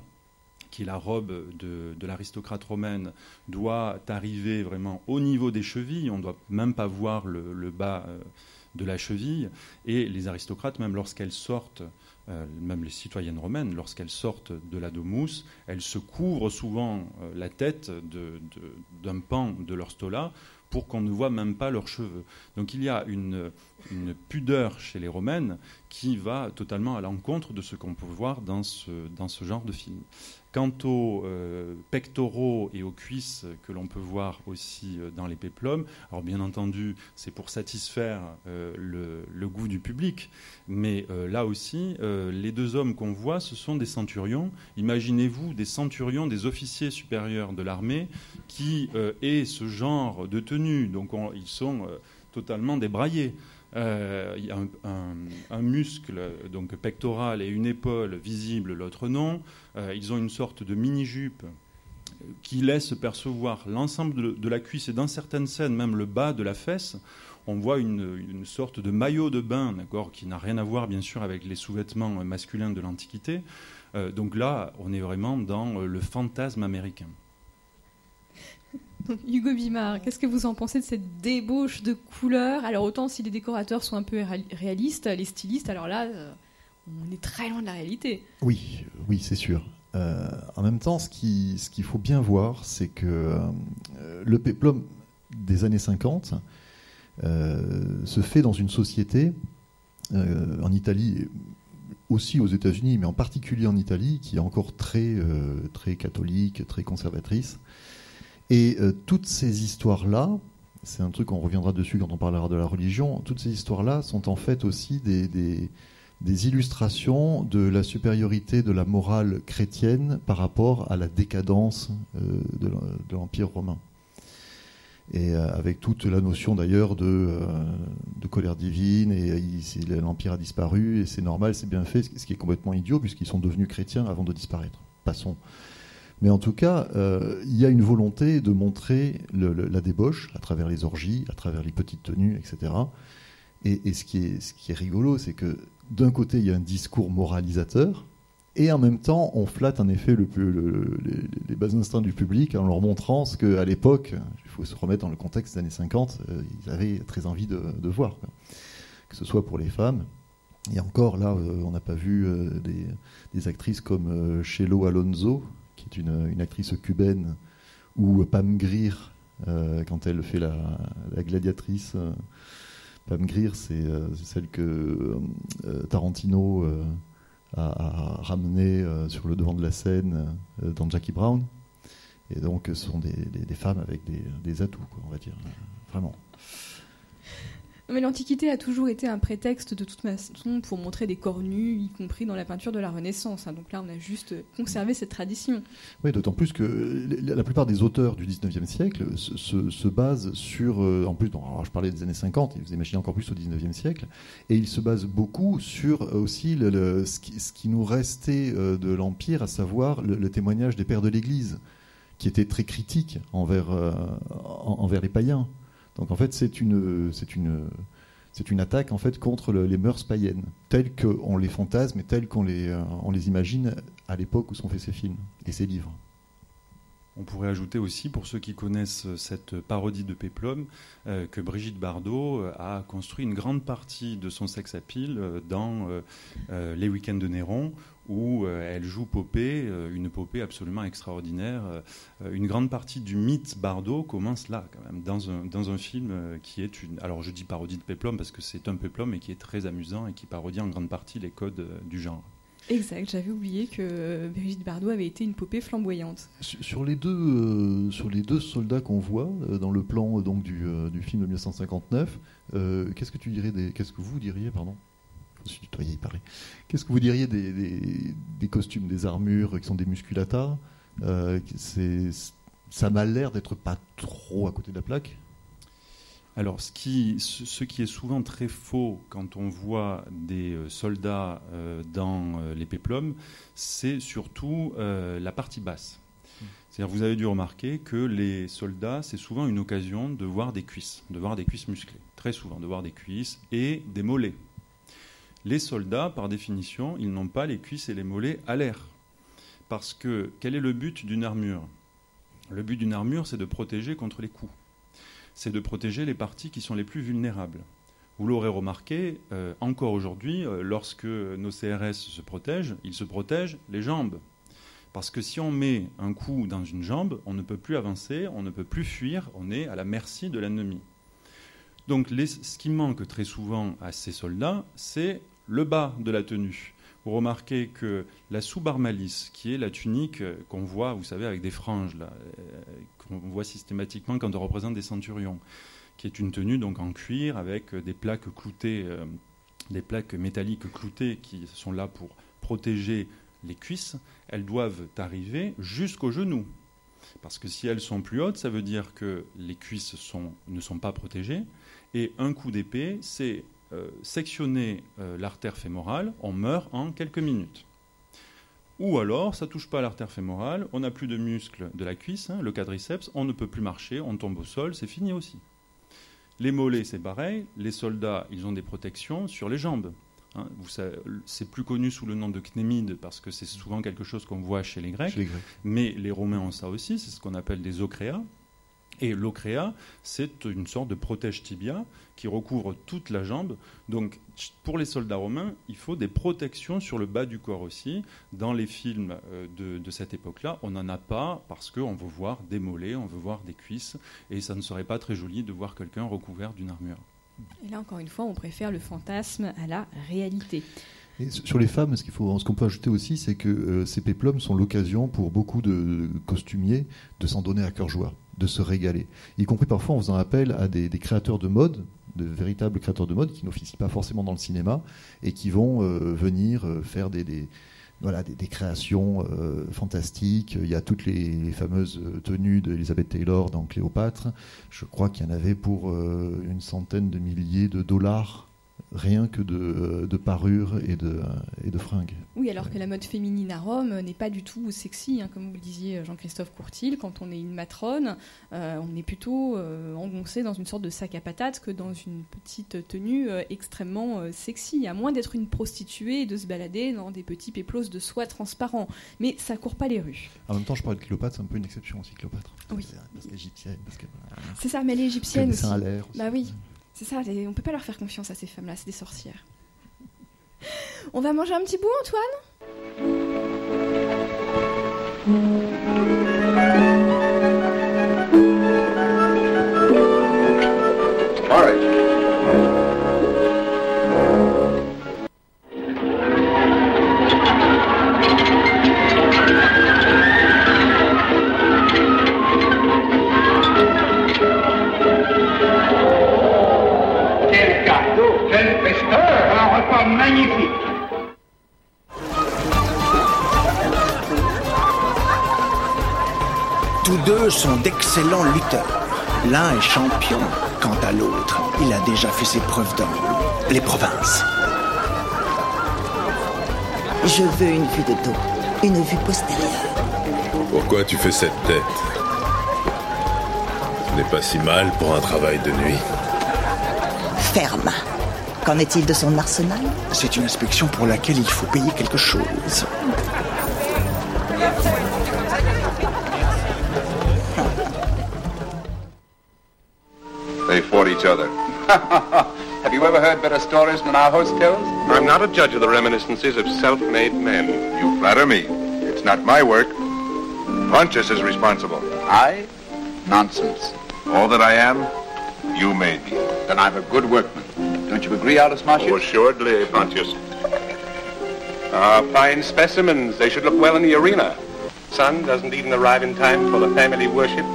qui est la robe de, de l'aristocrate romaine, doit arriver vraiment au niveau des chevilles. On ne doit même pas voir le, bas de la cheville. Et les aristocrates, même lorsqu'elles sortent, euh, même les citoyennes romaines, lorsqu'elles sortent de la domus, elles se couvrent souvent euh, la tête d'un pan de leur stola pour qu'on ne voit même pas leurs cheveux. Donc il y a une, une pudeur chez les romaines qui va totalement à l'encontre de ce qu'on peut voir dans ce, dans ce genre de film. Quant aux euh, pectoraux et aux cuisses que l'on peut voir aussi euh, dans les péplums, alors bien entendu, c'est pour satisfaire euh, le, goût du public, mais là aussi, les deux hommes qu'on voit, ce sont des centurions. Imaginez-vous des centurions, des officiers supérieurs de l'armée qui aient ce genre de tenue. Donc on- ils sont totalement débraillés. Euh, il y a un, muscle donc pectoral et une épaule visible, l'autre non. Euh, ils ont une sorte de mini-jupe qui laisse percevoir l'ensemble de, la cuisse et dans certaines scènes même le bas de la fesse. On voit une, sorte de maillot de bain, d'accord, qui n'a rien à voir bien sûr avec les sous-vêtements masculins de l'Antiquité. Euh, donc là, on est vraiment dans le fantasme américain. <laughs> Hugo Bimard, qu'est-ce que vous en pensez de cette débauche de couleurs? Alors autant si les décorateurs sont un peu ré- réalistes, les stylistes, alors là, euh, on est très loin de la réalité. Oui, oui, c'est sûr. Euh, en même temps, ce qui- ce qu'il faut bien voir, c'est que euh, le péplum des années 50 euh, se fait dans une société, en Italie, aussi aux États-Unis, mais en particulier en Italie, qui est encore très, très catholique, très conservatrice. Et euh, toutes ces histoires-là, c'est un truc, on reviendra dessus quand on parlera de la religion, toutes ces histoires-là sont en fait aussi des, illustrations de la supériorité de la morale chrétienne par rapport à la décadence euh, de l'em- de l'Empire romain. Et euh, avec toute la notion d'ailleurs de, de colère divine, et l'Empire a disparu, et c'est normal, c'est bien fait, ce qui est complètement idiot, puisqu'ils sont devenus chrétiens avant de disparaître. Passons. Mais en tout cas, euh, il y a une volonté de montrer la débauche à travers les orgies, à travers les petites tenues, etc. Et, ce, qui est, rigolo, c'est que d'un côté, il y a un discours moralisateur, et en même temps, on flatte en effet les, bas instincts du public en leur montrant ce qu'à l'époque, il faut se remettre dans le contexte des années 50, euh, ils avaient très envie de, voir. Que ce soit pour les femmes. Et encore, là, euh, on n'a pas vu des, des actrices comme Chelo Alonso, qui est une, actrice cubaine, ou Pam Grier, euh, quand elle fait la, la gladiatrice. euh, Pam Grier, c'est euh, celle que Tarantino a, ramenée sur le devant de la scène dans Jackie Brown. Et donc, ce sont des, femmes avec des, des atouts, quoi, on va dire. Vraiment. Mais l'Antiquité a toujours été un prétexte de toute façon pour montrer des corps nus, y compris dans la peinture de la Renaissance. hein. Donc là, on a juste conservé cette tradition. Oui, d'autant plus que la plupart des auteurs du 19e siècle se, se- se basent sur. euh, en plus, alors je parlais des années 50, et vous imaginez encore plus au 19e siècle, et ils se basent beaucoup sur euh, aussi ce, qui, nous restait euh, de l'Empire, à savoir le, témoignage des pères de l'Église, qui étaient très critiques envers, en- envers les païens. Donc en fait, c'est une. C'est une attaque en fait contre le- les mœurs païennes, telles qu'on les fantasme et telles qu'on les, euh, on les imagine à l'époque où sont faits ces films et ces livres. On pourrait ajouter aussi, pour ceux qui connaissent cette parodie de Péplum, euh, que Brigitte Bardot euh, a construit une grande partie de son sex appeal dans Les Week-ends de Néron, où euh, elle joue Popée, euh, une Popée absolument extraordinaire. Euh, une grande partie du mythe Bardot commence là, quand même, dans un, dans un film euh, qui est une. Alors je dis parodie de Péplum parce que c'est un Péplum et qui est très amusant et qui parodie en grande partie les codes euh, du genre. Exact, j'avais oublié que Brigitte Bardot avait été une poupée flamboyante. Sur les deux, euh, sur les deux soldats qu'on voit euh, dans le plan euh, donc du, euh, du film de 1959, euh, qu'est-ce que tu dirais des, qu'est-ce que vous diriez, pardon, je suis tutoyé. Qu'est-ce que vous diriez des, costumes, des armures qui sont des musculata Euh, ça m'a l'air d'être pas trop à côté de la plaque. Alors, ce qui, ce qui est souvent très faux quand on voit des euh, soldats euh, dans les péplums, c'est surtout la partie basse. C'est-à-dire, vous avez dû remarquer que les soldats, c'est souvent une occasion de voir des cuisses, de voir des cuisses musclées, très souvent, de voir des cuisses et des mollets. Les soldats, par définition, ils n'ont pas les cuisses et les mollets à l'air. Parce que quel est le but d'une armure? Le but d'une armure, c'est de protéger contre les coups c'est de protéger les parties qui sont les plus vulnérables. Vous l'aurez remarqué, euh, encore aujourd'hui, euh, lorsque nos CRS se protègent, ils se protègent les jambes. Parce que si on met un coup dans une jambe, on ne peut plus avancer, on ne peut plus fuir, on est à la merci de l'ennemi. Donc ce qui manque très souvent à ces soldats, c'est le bas de la tenue. Vous remarquez que la sous-barmalice, qui est la tunique qu'on voit, vous savez, avec des franges, euh, qu'on voit systématiquement quand on représente des centurions, qui est une tenue donc en cuir avec euh, des plaques métalliques cloutées qui sont là pour protéger les cuisses, elles doivent arriver jusqu'aux genoux. Parce que si elles sont plus hautes, ça veut dire que les cuisses ne sont pas protégées. Et un coup d'épée, c'est sectionner euh, l'artère fémorale, on meurt en quelques minutes. Ou alors, ça touche pas l'artère fémorale, on n'a plus de muscle de la cuisse, hein, le quadriceps, on ne peut plus marcher, on tombe au sol, c'est fini aussi. Les mollets, c'est pareil. Les soldats, ils ont des protections sur les jambes. Hein, c'est plus connu sous le nom de cnémide parce que c'est souvent quelque chose qu'on voit chez les Grecs. Chez les Grecs. Mais les Romains ont ça aussi, c'est ce qu'on appelle des ocréas. Et l'ocréa, c'est une sorte de protège tibia qui recouvre toute la jambe. Donc, pour les soldats romains, il faut des protections sur le bas du corps aussi. Dans les films euh, de, de cette époque-là, on n'en a pas parce qu'on veut voir des mollets, on veut voir des cuisses, et ça ne serait pas très joli de voir quelqu'un recouvert d'une armure. Et là, encore une fois, on préfère le fantasme à la réalité. Et sur les femmes, ce qu'il faut, ce qu'on peut ajouter aussi, c'est que euh, ces péplums sont l'occasion pour beaucoup de costumiers de s'en donner à cœur joie, de se régaler, y compris parfois en faisant appel à des, créateurs de mode, de véritables créateurs de mode qui n'officient pas forcément dans le cinéma et qui vont euh, venir euh, faire des, créations euh, fantastiques. Il y a toutes les, fameuses tenues d'Elizabeth Taylor dans Cléopâtre. Je crois qu'il y en avait pour une centaine de milliers de dollars rien que de, de parures et de, et de fringues. Oui, alors que la mode féminine à Rome n'est pas du tout sexy, hein, comme vous le disiez Jean-Christophe Courtil. Quand on est une matrone, euh, on est plutôt euh, engoncé dans une sorte de sac à patates que dans une petite tenue euh, extrêmement euh, sexy, à moins d'être une prostituée et de se balader dans des petits péplos de soie transparents. Mais ça court pas les rues. En même temps, je parle de Cléopâtre, c'est un peu une exception aussi, Cléopâtre. Oui. Parce qu'égyptienne, parce que... C'est ça, mais égyptiennes Que les aussi. aussi. Bah oui, c'est ça, on peut pas leur faire confiance à ces femmes-là, c'est des sorcières. <laughs> On va manger un petit bout, Antoine? Tous deux sont d'excellents lutteurs. L'un est champion, quant à l'autre, il a déjà fait ses preuves dans les provinces. Je veux une vue de dos, une vue postérieure. Pourquoi tu fais cette tête? Ce n'est pas si mal pour un travail de nuit. Ferme. Qu'en est-il de son arsenal? C'est une inspection pour laquelle il faut payer quelque chose. Fought each other. <laughs> Have you ever heard better stories than our host tells? I'm not a judge of the reminiscences of self-made men. You flatter me. It's not my work. Pontius is responsible. I? Nonsense. All that I am, you made me. Then I'm a good workman. Don't you agree, Aldous Martius? Oh, assuredly, Pontius. Ah, fine specimens. They should look well in the arena. Son doesn't even arrive in time for the family worship.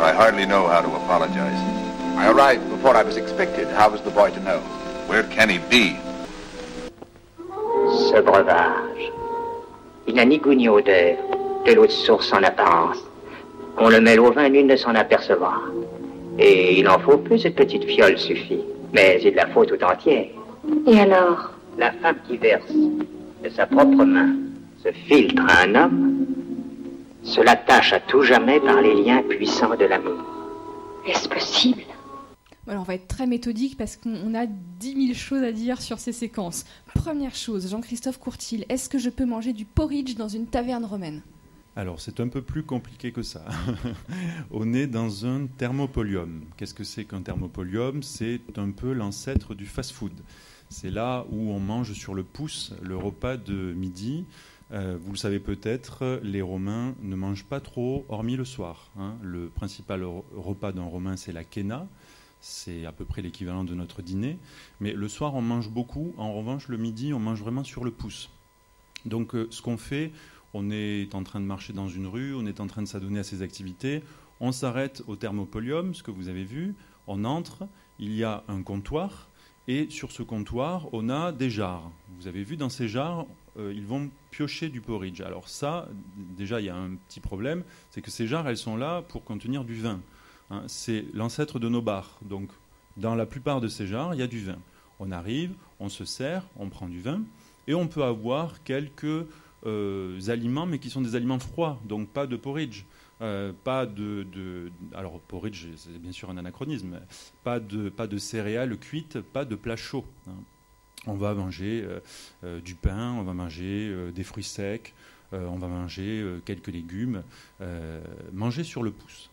I hardly know how to apologize. I arrived before I was expected. How was the boy to know? Where can he be? Ce breuvage, il n'a ni goût ni odeur, de l'eau de source en apparence. Qu'on le mêle au vin, nul ne s'en apercevra. Et il en faut plus, cette petite fiole suffit. Mais il la faut tout entière. Et alors? La femme qui verse de sa propre main ce filtre à un homme se l'attache à tout jamais par les liens puissants de l'amour. Est-ce possible? Alors on va être très méthodique parce qu'on a 10 000 choses à dire sur ces séquences. Première chose, Jean-Christophe Courtil, est-ce que je peux manger du porridge dans une taverne romaine? Alors c'est un peu plus compliqué que ça. <laughs> On est dans un thermopolium. Qu'est-ce que c'est qu'un thermopolium C'est un peu l'ancêtre du fast-food. C'est là où on mange sur le pouce le repas de midi. Euh, vous le savez peut-être, les Romains ne mangent pas trop, hormis le soir. hein. Le principal re- repas d'un Romain, c'est la quena. C'est à peu près l'équivalent de notre dîner. Mais le soir, on mange beaucoup. En revanche, le midi, on mange vraiment sur le pouce. Donc, euh, ce qu'on fait, on est en train de marcher dans une rue, on est en train de s'adonner à ses activités. On s'arrête au thermopolium, ce que vous avez vu. On entre, il y a un comptoir. Et sur ce comptoir, on a des jarres. Vous avez vu dans ces jarres, euh, ils vont piocher du porridge. Alors ça, déjà, il y a un petit problème, c'est que ces jarres, elles sont là pour contenir du vin. Hein, c'est l'ancêtre de nos bars. Donc, dans la plupart de ces jarres, il y a du vin. On arrive, on se sert, on prend du vin, et on peut avoir quelques euh, aliments, mais qui sont des aliments froids, donc pas de porridge. Euh, pas de, alors porridge c'est bien sûr un anachronisme pas de pas de céréales cuites pas de plats chauds hein. on va manger euh, du pain on va manger des fruits secs on va manger quelques légumes manger sur le pouce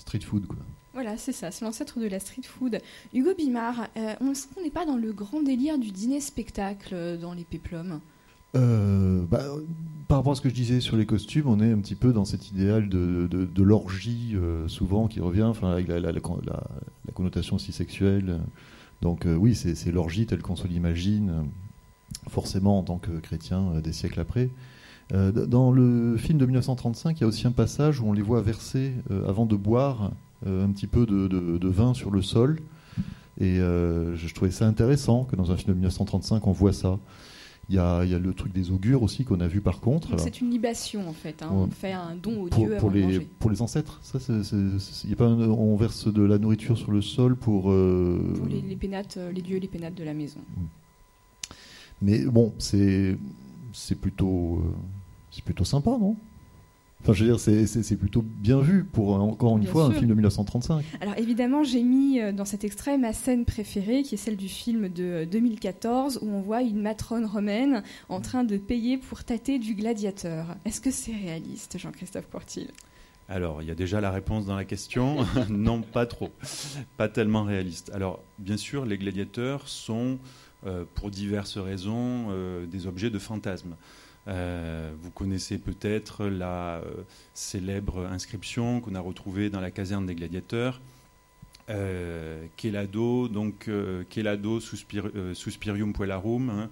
Street food, quoi. Voilà, c'est ça, c'est l'ancêtre de la street food. Hugo Bimard, euh, on qu'on n'est pas dans le grand délire du dîner-spectacle euh, dans les péplums Euh, bah, par rapport à ce que je disais sur les costumes, on est un petit peu dans cet idéal de, de, de l'orgie, euh, souvent, qui revient, enfin, avec la, la- la- connotation aussi sexuelle. Donc, oui, c'est c'est l'orgie telle qu'on se l'imagine, forcément en tant que chrétien des siècles après. Euh, dans le film de 1935, il y a aussi un passage où on les voit verser, euh, avant de boire, euh, un petit peu de, de- de vin sur le sol. Et je trouvais ça intéressant que dans un film de 1935, on voit ça. Il y a, il y a le truc des augures aussi qu'on a vu par contre. C'est une libation en fait, hein. On fait un don aux pour, dieux pour avant les, manger. pour les ancêtres, ça, y a pas un- on verse de la nourriture sur le sol pour. Pour les, les pénates, les dieux et les pénates de la maison. Mais bon, c'est c'est plutôt c'est plutôt sympa, non? Enfin, je veux dire, c'est- plutôt bien vu pour euh, encore une Bien fois un film de 1935. Alors évidemment, j'ai mis euh, dans cet extrait ma scène préférée, qui est celle du film de euh, 2014, où on voit une matrone romaine en train de payer pour tâter du gladiateur. Est-ce que c'est réaliste, Jean-Christophe Courtil? Alors, il y a déjà la réponse dans la question. <laughs> non, pas trop. Pas tellement réaliste. Alors, bien sûr, les gladiateurs sont, euh, pour diverses raisons, euh, des objets de fantasme. Euh, vous connaissez peut-être la euh, célèbre inscription qu'on a retrouvée dans la caserne des gladiateurs. Euh, donc suspir- euh, suspirium puellarum, hein,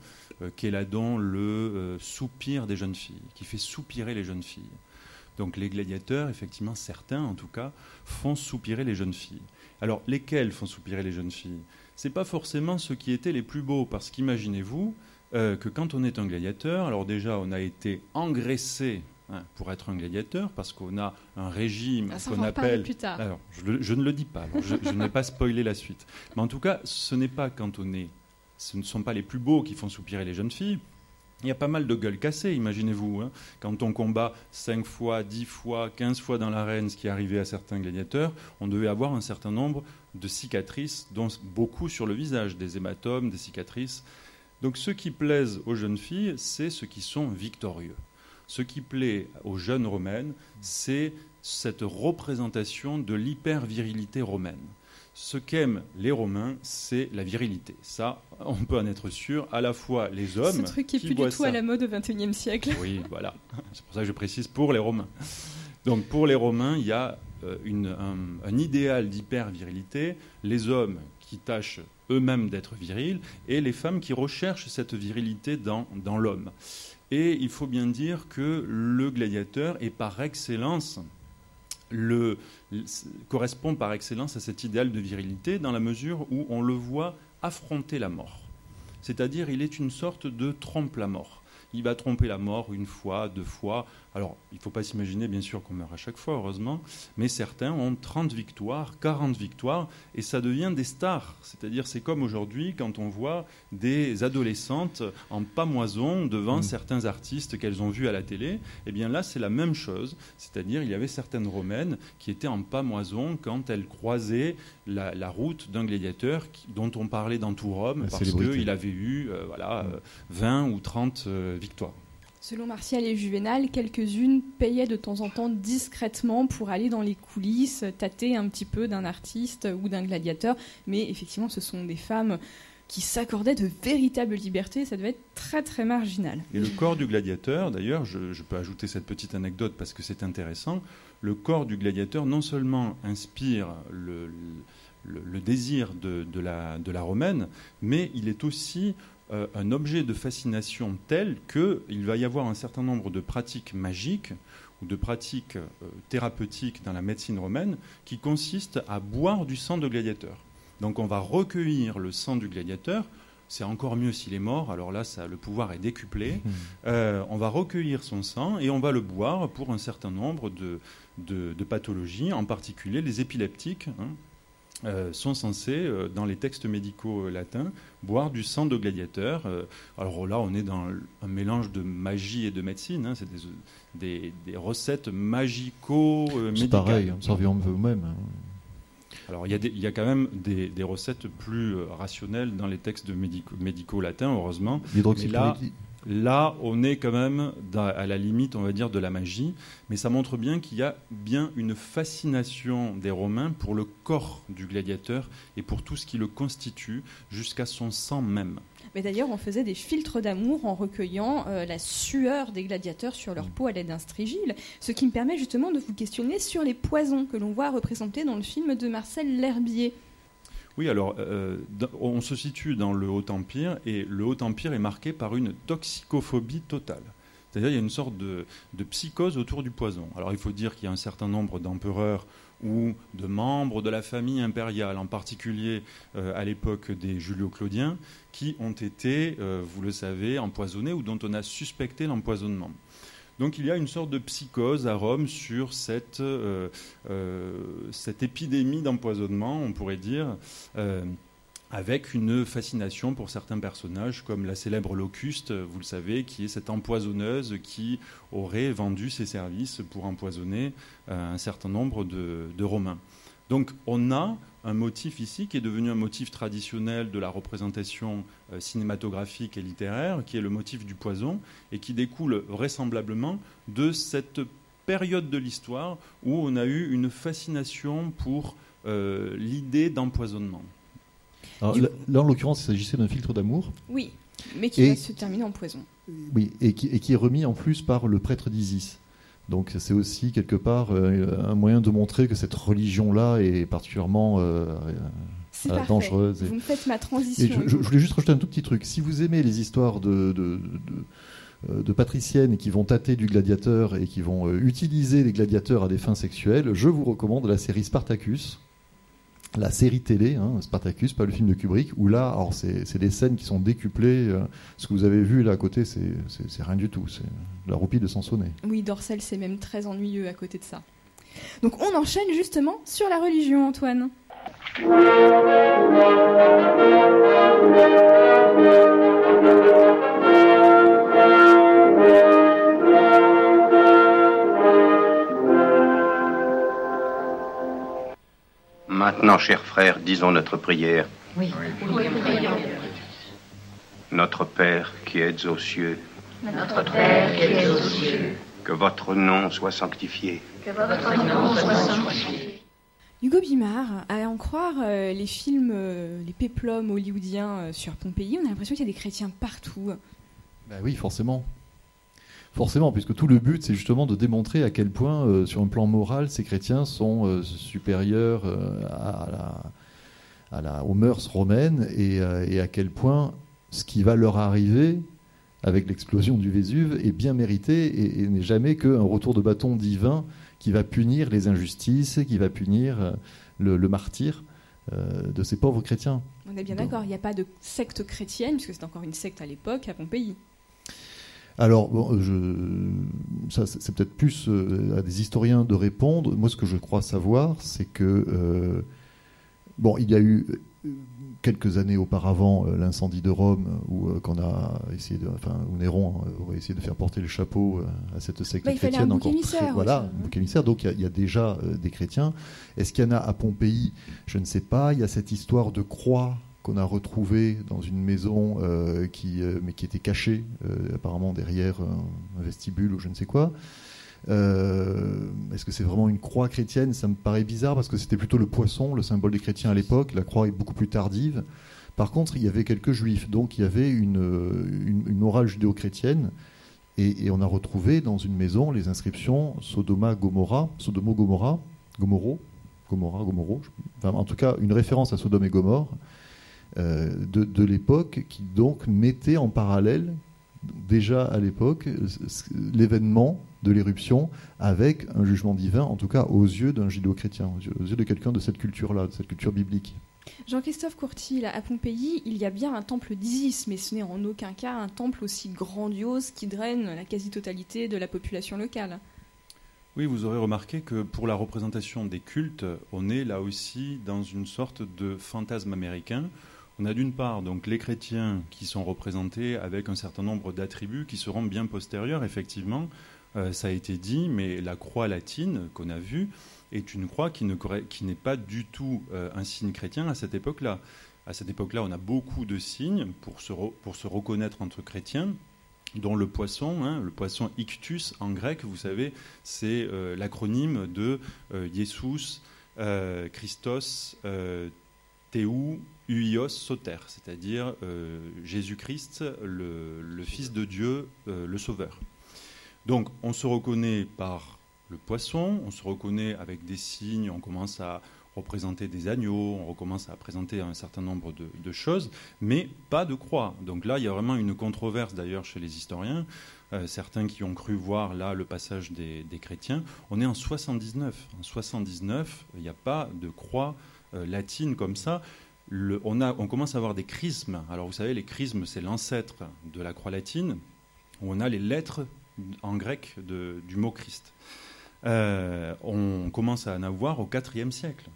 Kéladon, le soupir des jeunes filles, qui fait soupirer les jeunes filles. Donc les gladiateurs, effectivement, certains en tout cas, font soupirer les jeunes filles. Alors lesquels font soupirer les jeunes filles? C'est pas forcément ceux qui étaient les plus beaux, parce qu'imaginez-vous euh, que quand on est un gladiateur, alors déjà on a été engraissé hein, pour être un gladiateur, parce qu'on a un régime Ah, qu'on appelle. plus tard. Alors, je, ne le dis pas, alors je, je n'ai pas spoilé la suite. Mais en tout cas, ce n'est pas quand on est. Ce ne sont pas les plus beaux qui font soupirer les jeunes filles. Il y a pas mal de gueules cassées, imaginez-vous. hein. Quand on combat 5 fois, 10 fois, 15 fois dans l'arène, ce qui est arrivé à certains gladiateurs, on devait avoir un certain nombre de cicatrices, dont beaucoup sur le visage, des hématomes, des cicatrices. Donc ce qui plaise aux jeunes filles, c'est ceux qui sont victorieux. Ce qui plaît aux jeunes romaines, c'est cette représentation de l'hyper-virilité romaine. Ce qu'aiment les Romains, c'est la virilité. Ça, on peut en être sûr. À la fois les hommes. Ce truc qui est plus du tout ça- à la mode au XXIe siècle. oui, voilà. C'est pour ça que je précise pour les Romains. Donc pour les Romains, il y a euh, une- un, un idéal d'hyper-virilité. Les hommes qui tâchent eux-mêmes d'être virils et les femmes qui recherchent cette virilité dans, dans l'homme. Et il faut bien dire que le gladiateur par excellence le, correspond par excellence à cet idéal de virilité dans la mesure où on le voit affronter la mort. C'est-à-dire, il est une sorte de trompe-la-mort. Il va tromper la mort une fois, deux fois. Alors, il ne faut pas s'imaginer, bien sûr, qu'on meurt à chaque fois, heureusement, mais certains ont 30 victoires, 40 victoires, et ça devient des stars. C'est-à-dire, c'est comme aujourd'hui, quand on voit des adolescentes en pamoison devant certains artistes qu'elles ont vus à la télé. Eh bien là, c'est la même chose. C'est-à-dire, il y avait certaines romaines qui étaient en pamoison quand elles croisaient la, la route d'un gladiateur qui- dont on parlait dans tout Rome La parce qu'il avait eu euh, voilà, euh, 20 ou 30 euh, victoires. Selon Martial et Juvénal, quelques-unes payaient de temps en temps discrètement pour aller dans les coulisses, tâter un petit peu d'un artiste ou d'un gladiateur. Mais effectivement, ce sont des femmes qui s'accordaient de véritables libertés. Ça devait être très très marginal. Et le corps du gladiateur, d'ailleurs, je, peux ajouter cette petite anecdote parce que c'est intéressant, le corps du gladiateur non seulement inspire le, désir de la romaine, mais il est aussi euh, un objet de fascination tel qu'il va y avoir un certain nombre de pratiques magiques ou de pratiques euh, thérapeutiques dans la médecine romaine qui consistent à boire du sang de gladiateur. Donc on va recueillir le sang du gladiateur. C'est encore mieux s'il est mort, alors là, ça, le pouvoir est décuplé. Euh, on va recueillir son sang et on va le boire pour un certain nombre de, de- de pathologies, en particulier les épileptiques. hein, euh, sont censés, euh, dans les textes médicaux euh, latins, boire du sang de gladiateur. Euh, alors là, on est dans un mélange de magie et de médecine. hein, c'est des, des- des recettes magico-médicales. C'est pareil, servez-en vous-même. hein. Alors il y, y a quand même des, des recettes plus rationnelles dans les textes médico, médicaux latins, heureusement. L'hydroxychloroquine. Là, on est quand même à la limite, on va dire, de la magie. Mais ça montre bien qu'il y a bien une fascination des Romains pour le corps du gladiateur et pour tout ce qui le constitue, jusqu'à son sang même. Mais d'ailleurs, on faisait des filtres d'amour en recueillant euh, la sueur des gladiateurs sur leur peau à l'aide d'un strigile, ce qui me permet justement de vous questionner sur les poisons que l'on voit représentés dans le film de Marcel L'Herbier. Oui, alors euh, on se situe dans le Haut Empire et le Haut Empire est marqué par une toxicophobie totale. C'est-à-dire il y a une sorte de, de psychose autour du poison. Alors il faut dire qu'il y a un certain nombre d'empereurs ou de membres de la famille impériale, en particulier euh, à l'époque des Julio-Claudiens, qui ont été, euh, vous le savez, empoisonnés ou dont on a suspecté l'empoisonnement. Donc il y a une sorte de psychose à Rome sur cette, euh, euh, cette épidémie d'empoisonnement, on pourrait dire, euh, avec une fascination pour certains personnages, comme la célèbre Locuste, vous le savez, qui est cette empoisonneuse qui aurait vendu ses services pour empoisonner un certain nombre de, de Romains. Donc on a un motif ici qui est devenu un motif traditionnel de la représentation euh, cinématographique et littéraire, qui est le motif du poison, et qui découle vraisemblablement de cette période de l'histoire où on a eu une fascination pour euh, l'idée d'empoisonnement. Alors, là, là, en l'occurrence, il s'agissait d'un filtre d'amour. Oui, mais qui Et- va se terminer en poison. Oui, et qui, et qui est remis en plus par le prêtre d'Isis. Donc c'est aussi quelque part euh, un moyen de montrer que cette religion-là est particulièrement euh, C'est euh, dangereuse. et- Vous me faites ma transition. Et je, je- je voulais juste rajouter un tout petit truc. Si vous aimez les histoires de, de, de- de patriciennes qui vont tâter du gladiateur et qui vont utiliser les gladiateurs à des fins sexuelles, je vous recommande la série Spartacus, la série télé, hein, Spartacus, pas le film de Kubrick, où là, alors c'est des scènes qui sont décuplées. euh, ce que vous avez vu là à côté, c'est rien du tout. C'est la roupie de Sansonnet. Oui, Dorcel, c'est même très ennuyeux à côté de ça. Donc on enchaîne justement sur la religion, Antoine. Maintenant, chers frères, disons notre prière. Oui. Notre Père qui êtes aux cieux, Notre Père qui es aux cieux, que votre nom soit sanctifié. que votre nom soit sanctifié. Hugo Bimard, à en croire euh, les films, euh, les péplums hollywoodiens euh, sur Pompéi, on a l'impression qu'il y a des chrétiens partout. Bah oui, forcément. Forcément, puisque tout le but, c'est justement de démontrer à quel point, euh, sur un plan moral, ces chrétiens sont euh, supérieurs euh, à la, aux mœurs romaines et, à quel point ce qui va leur arriver avec l'explosion du Vésuve est bien mérité et, n'est jamais qu'un retour de bâton divin qui va punir les injustices, qui va punir le, martyr de ces pauvres chrétiens. On est bien d'accord, il n'y a pas de secte chrétienne, puisque c'est encore une secte à l'époque, à Pompéi. Alors, bon, je, ça, c'est peut-être plus euh, à des historiens de répondre. Moi, ce que je crois savoir, c'est que euh, bon, il y a eu euh, quelques années auparavant l'incendie de Rome, où euh, qu'on a essayé de, enfin, où Néron aurait essayé de faire porter le chapeau à cette secte Bah, il fallait chrétienne un encore émissaire très- voilà, un bouc émissaire. Donc, il y y, a déjà des chrétiens. Est-ce qu'il y en a à Pompéi? Je ne sais pas. Il y a cette histoire de croix qu'on a retrouvée dans une maison euh, qui, euh, mais qui était cachée euh, apparemment derrière un, vestibule ou je ne sais quoi. Est-ce que c'est vraiment une croix chrétienne? Ça me paraît bizarre parce que c'était plutôt le poisson, le symbole des chrétiens à l'époque. La croix est beaucoup plus tardive. Par contre, il y avait quelques juifs, donc il y avait une, une, morale judéo-chrétienne. Et, on a retrouvé dans une maison les inscriptions Sodoma Gomorra, Sodomo Gomorra, Gomorro, Gomorra, Gomorro, enfin, en tout cas une référence à Sodome et Gomorre euh, de, de l'époque qui donc mettait en parallèle déjà à l'époque l'événement de l'éruption avec un jugement divin, en tout cas aux yeux d'un judéo-chrétien, aux yeux- aux yeux de quelqu'un de cette culture-là, de cette culture biblique. Jean-Christophe Courtil, à Pompéi, il y a bien un temple d'Isis, mais ce n'est en aucun cas un temple aussi grandiose qui draine la quasi-totalité de la population locale. Oui, vous aurez remarqué que pour la représentation des cultes, on est là aussi dans une sorte de fantasme américain. On a d'une part donc les chrétiens qui sont représentés avec un certain nombre d'attributs qui seront bien postérieurs, effectivement. Euh, ça a été dit, mais la croix latine qu'on a vue est une croix qui n'est pas du tout euh, un signe chrétien à cette époque-là. À cette époque-là, on a beaucoup de signes pour se, reconnaître entre chrétiens dont le poisson, hein, le poisson ictus en grec, vous savez, c'est euh, l'acronyme de Jesus, euh, Christos, Théou, Uios, Soter, c'est-à-dire euh, Jésus-Christ, le, Fils de Dieu, euh, le Sauveur. Donc on se reconnaît par le poisson, on se reconnaît avec des signes, on commence à représenter des agneaux, on recommence à présenter un certain nombre de, choses, mais pas de croix. Donc là, il y a vraiment une controverse d'ailleurs chez les historiens, euh, certains qui ont cru voir là le passage des, des chrétiens. On est en 79. En 79, il n'y a pas de croix latine comme ça. On, a, on commence à avoir des chrismes. Alors vous savez, les chrismes, c'est l'ancêtre de la croix latine, où on a les lettres en grec du mot Christ. Euh, on commence à en avoir au IVe siècle.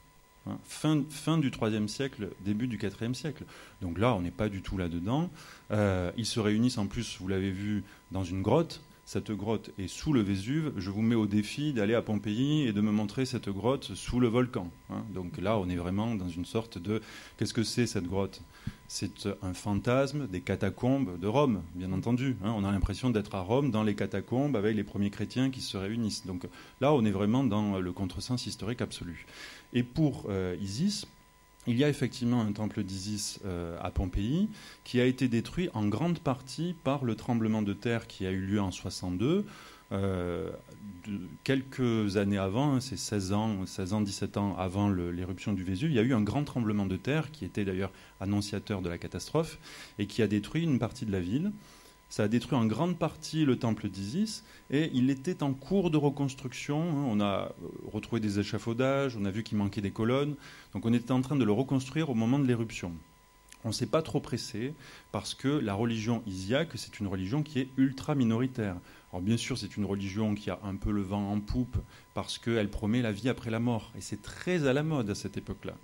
hein. fin, fin du IIIe siècle, début du IVe siècle. Donc là, on n'est pas du tout là-dedans. Euh, ils se réunissent en plus, vous l'avez vu, dans une grotte. Cette grotte est sous le Vésuve. Je vous mets au défi d'aller à Pompéi et de me montrer cette grotte sous le volcan. hein. Donc là, on est vraiment dans une sorte de... Qu'est-ce que c'est cette grotte? C'est un fantasme des catacombes de Rome, bien entendu. hein. On a l'impression d'être à Rome, dans les catacombes, avec les premiers chrétiens qui se réunissent. Donc là, on est vraiment dans le contresens historique absolu. Et pour euh, Isis, il y a effectivement un temple d'Isis euh, à Pompéi qui a été détruit en grande partie par le tremblement de terre qui a eu lieu en 62. Euh, quelques années avant, hein, c'est 16 ans, 16 ans, 17 ans avant l'éruption du Vésuve, il y a eu un grand tremblement de terre qui était d'ailleurs annonciateur de la catastrophe et qui a détruit une partie de la ville. Ça a détruit en grande partie le temple d'Isis et il était en cours de reconstruction. Hein. On a euh, retrouvé des échafaudages, on a vu qu'il manquait des colonnes. Donc on était en train de le reconstruire au moment de l'éruption. On ne s'est pas trop pressé parce que la religion isiaque, c'est une religion qui est ultra minoritaire. Alors bien sûr, c'est une religion qui a un peu le vent en poupe parce qu'elle promet la vie après la mort. Et c'est très à la mode à cette époque-là.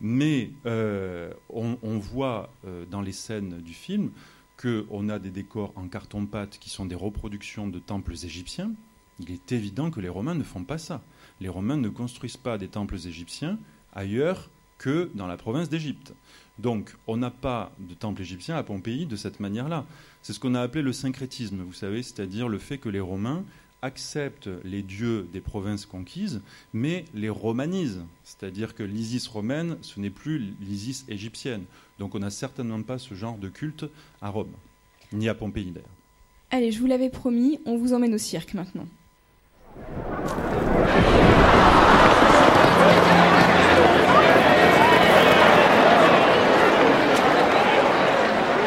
Mais euh, on, voit euh, dans les scènes du film qu'on a des décors en carton-pâte qui sont des reproductions de temples égyptiens. Il est évident que les Romains ne font pas ça. Les Romains ne construisent pas des temples égyptiens ailleurs que dans la province d'Égypte. Donc, on n'a pas de temple égyptien à Pompéi de cette manière-là. C'est ce qu'on a appelé le syncrétisme, vous savez, c'est-à-dire le fait que les Romains acceptent les dieux des provinces conquises, mais les romanisent. C'est-à-dire que l'Isis romaine, ce n'est plus l'Isis égyptienne. Donc on n'a certainement pas ce genre de culte à Rome, ni à Pompéi d'ailleurs. Allez, je vous l'avais promis, on vous emmène au cirque maintenant.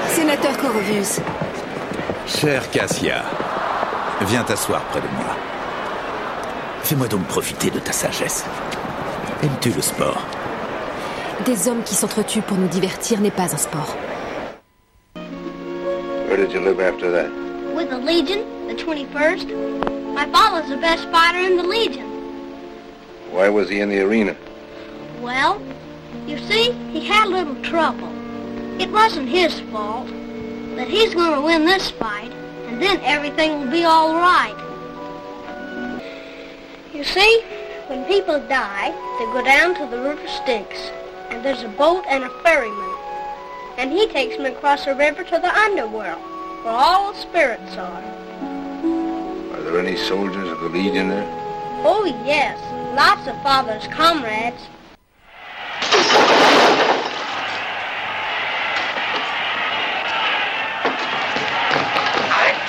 Sénateur Corvus. Cher Cassia, viens t'asseoir près de moi. Fais-moi donc profiter de ta sagesse. Aimes-tu le sport? Des hommes qui s'entretuent pour nous divertir n'est pas un sport. Where did you live after that? With the Legion, the 21st. My father's the best fighter in the Legion. Why was he in the arena? Well, you see, he had a little trouble. It wasn't his fault. But he's going to win this fight, and then everything will be all right. You see, when people die, they go down to the river Styx, and there's a boat and a ferryman. And he takes them across the river to the underworld, where all the spirits are. Are there any soldiers of the Legion there? Oh, yes. Lots of Father's comrades.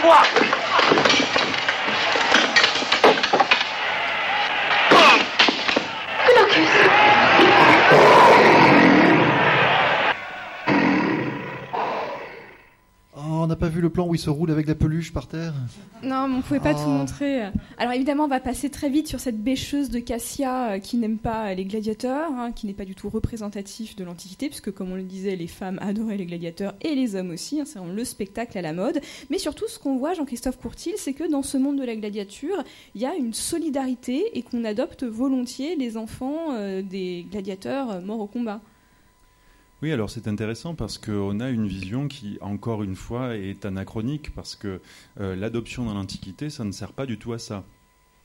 on pas vu le plan où il se roule avec la peluche par terre Non, mais on ne pouvait pas tout Oh. montrer. Alors évidemment, on va passer très vite sur cette bêcheuse de Cassia euh, qui n'aime pas les gladiateurs, hein, qui n'est pas du tout représentatif de l'Antiquité, puisque comme on le disait, les femmes adoraient les gladiateurs et les hommes aussi. hein, c'est vraiment le spectacle à la mode. Mais surtout, ce qu'on voit, Jean-Christophe Courtil, c'est que dans ce monde de la gladiature, il y a une solidarité et qu'on adopte volontiers les enfants euh, des gladiateurs euh, morts au combat. Oui, alors c'est intéressant parce qu'on a une vision qui, encore une fois, est anachronique parce que euh, l'adoption dans l'Antiquité, ça ne sert pas du tout à ça.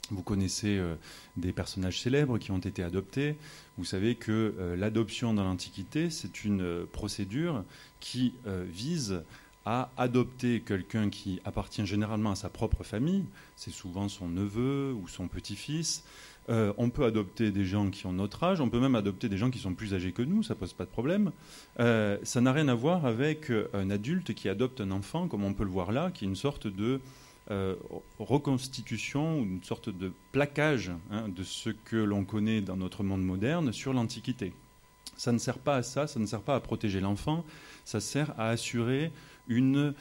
Vous connaissez euh, des personnages célèbres qui ont été adoptés. Vous savez que euh, l'adoption dans l'Antiquité, c'est une procédure qui vise à adopter quelqu'un qui appartient généralement à sa propre famille. C'est souvent son neveu ou son petit-fils. Euh, on peut adopter des gens qui ont notre âge, on peut même adopter des gens qui sont plus âgés que nous, ça pose pas de problème. Euh, ça n'a rien à voir avec euh, un adulte qui adopte un enfant, comme on peut le voir là, qui est une sorte de reconstitution, ou une sorte de plaquage hein, de ce que l'on connaît dans notre monde moderne sur l'Antiquité. Ça ne sert pas à ça, ça ne sert pas à protéger l'enfant, ça sert à assurer une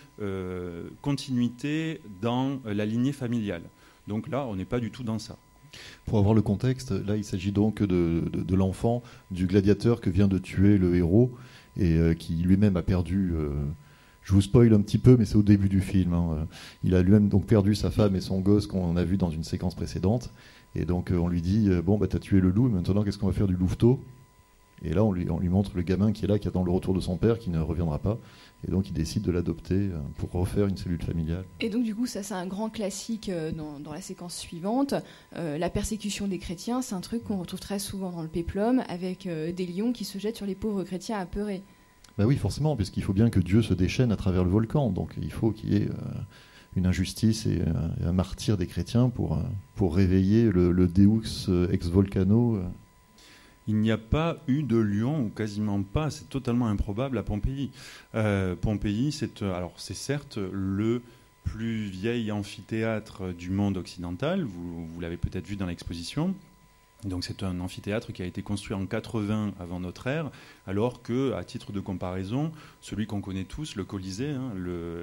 continuité dans la lignée familiale. Donc là, on n'est pas du tout dans ça. Pour avoir le contexte, là il s'agit donc de, l'enfant du gladiateur que vient de tuer le héros et euh, qui lui-même a perdu. euh, je vous spoil un petit peu, mais c'est au début du film. hein, il a lui-même donc perdu sa femme et son gosse qu'on a vu dans une séquence précédente. Et donc euh, on lui dit bon bah t'as tué le loup, maintenant qu'est-ce qu'on va faire du louveteau? Et là on lui, on lui montre le gamin qui est là, qui attend le retour de son père, qui ne reviendra pas. Et donc il décide de l'adopter euh, pour refaire une cellule familiale. Et donc du coup, ça c'est un grand classique euh, dans, dans la séquence suivante. Euh, la persécution des chrétiens, c'est un truc qu'on retrouve très souvent dans le péplum, avec euh, des lions qui se jettent sur les pauvres chrétiens apeurés. Bah oui, forcément, puisqu'il faut bien que Dieu se déchaîne à travers le volcan. Donc il faut qu'il y ait euh, une injustice et, un martyr des chrétiens pour, pour réveiller le, le Deus ex volcano. Il n'y a pas eu de lion, ou quasiment pas, c'est totalement improbable à Pompéi. Euh, Pompéi, c'est euh, c'est certes le plus vieil amphithéâtre du monde occidental, vous, l'avez peut-être vu dans l'exposition, Donc c'est un amphithéâtre qui a été construit en 80 avant notre ère, alors que, à titre de comparaison, celui qu'on connaît tous, le Colisée, hein,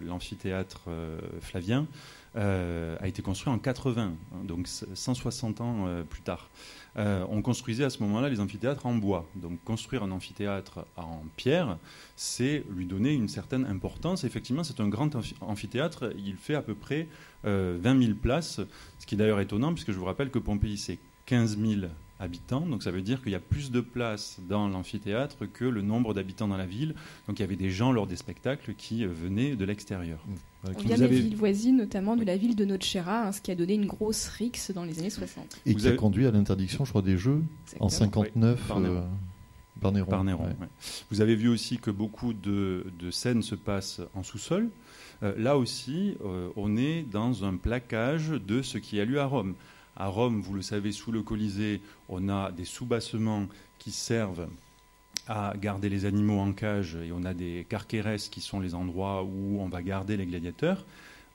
l'amphithéâtre euh, Flavien, euh, a été construit en 80, hein, donc 160 ans euh, plus tard. Euh, on construisait à ce moment-là les amphithéâtres en bois. Donc construire un amphithéâtre en pierre, c'est lui donner une certaine importance. Effectivement, c'est un grand amphi- amphithéâtre. Il fait à peu près euh, 20 000 places, ce qui est d'ailleurs étonnant, puisque je vous rappelle que Pompéi, c'est 15 000 habitants. Donc ça veut dire qu'il y a plus de places dans l'amphithéâtre que le nombre d'habitants dans la ville. Donc il y avait des gens lors des spectacles qui euh, venaient de l'extérieur. On Qui vient vous des avez- villes voisines, notamment de la ville de Nocera, hein, ce qui a donné une grosse rixe dans les années 60. Et Vous qui a conduit à l'interdiction, je crois, des jeux en Exactement. 59 Oui, par Néron. euh, par Néron. Par Néron, Ouais. ouais. Vous avez vu aussi que beaucoup de, de scènes se passent en sous-sol. Euh, là aussi, euh, on est dans un plaquage de ce qui a lieu à Rome. À Rome, vous le savez, sous le Colisée, on a des sous-bassements qui servent à garder les animaux en cage et on a des carceres qui sont les endroits où on va garder les gladiateurs.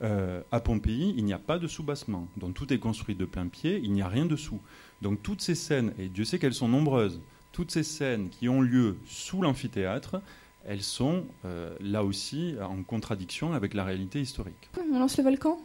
Euh, à Pompéi, il n'y a pas de sous-bassement. Donc tout est construit de plein pied, il n'y a rien dessous. Donc toutes ces scènes, et Dieu sait qu'elles sont nombreuses, toutes ces scènes qui ont lieu sous l'amphithéâtre, elles sont euh, là aussi en contradiction avec la réalité historique. On lance le volcan?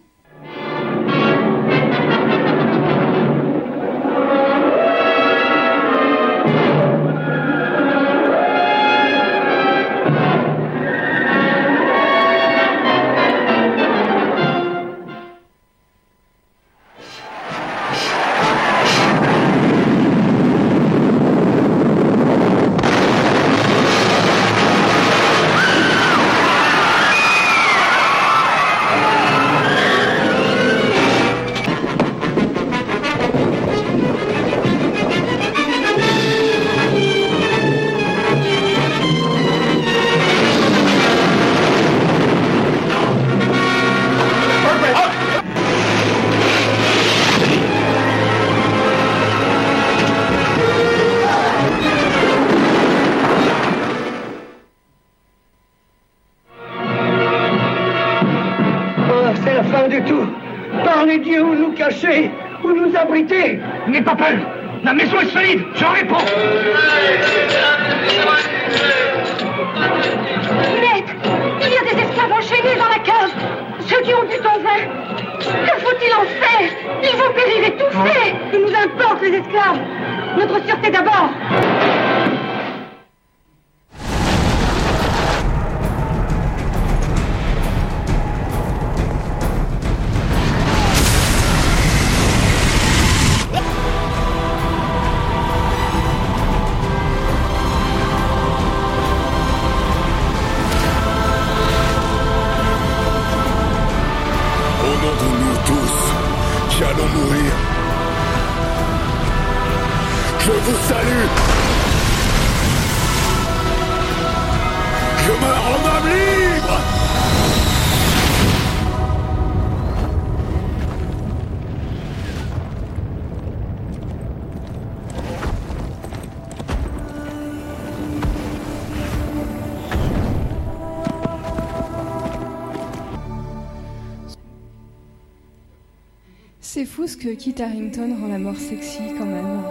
C'est fou ce que Kit Harington rend la mort sexy quand même.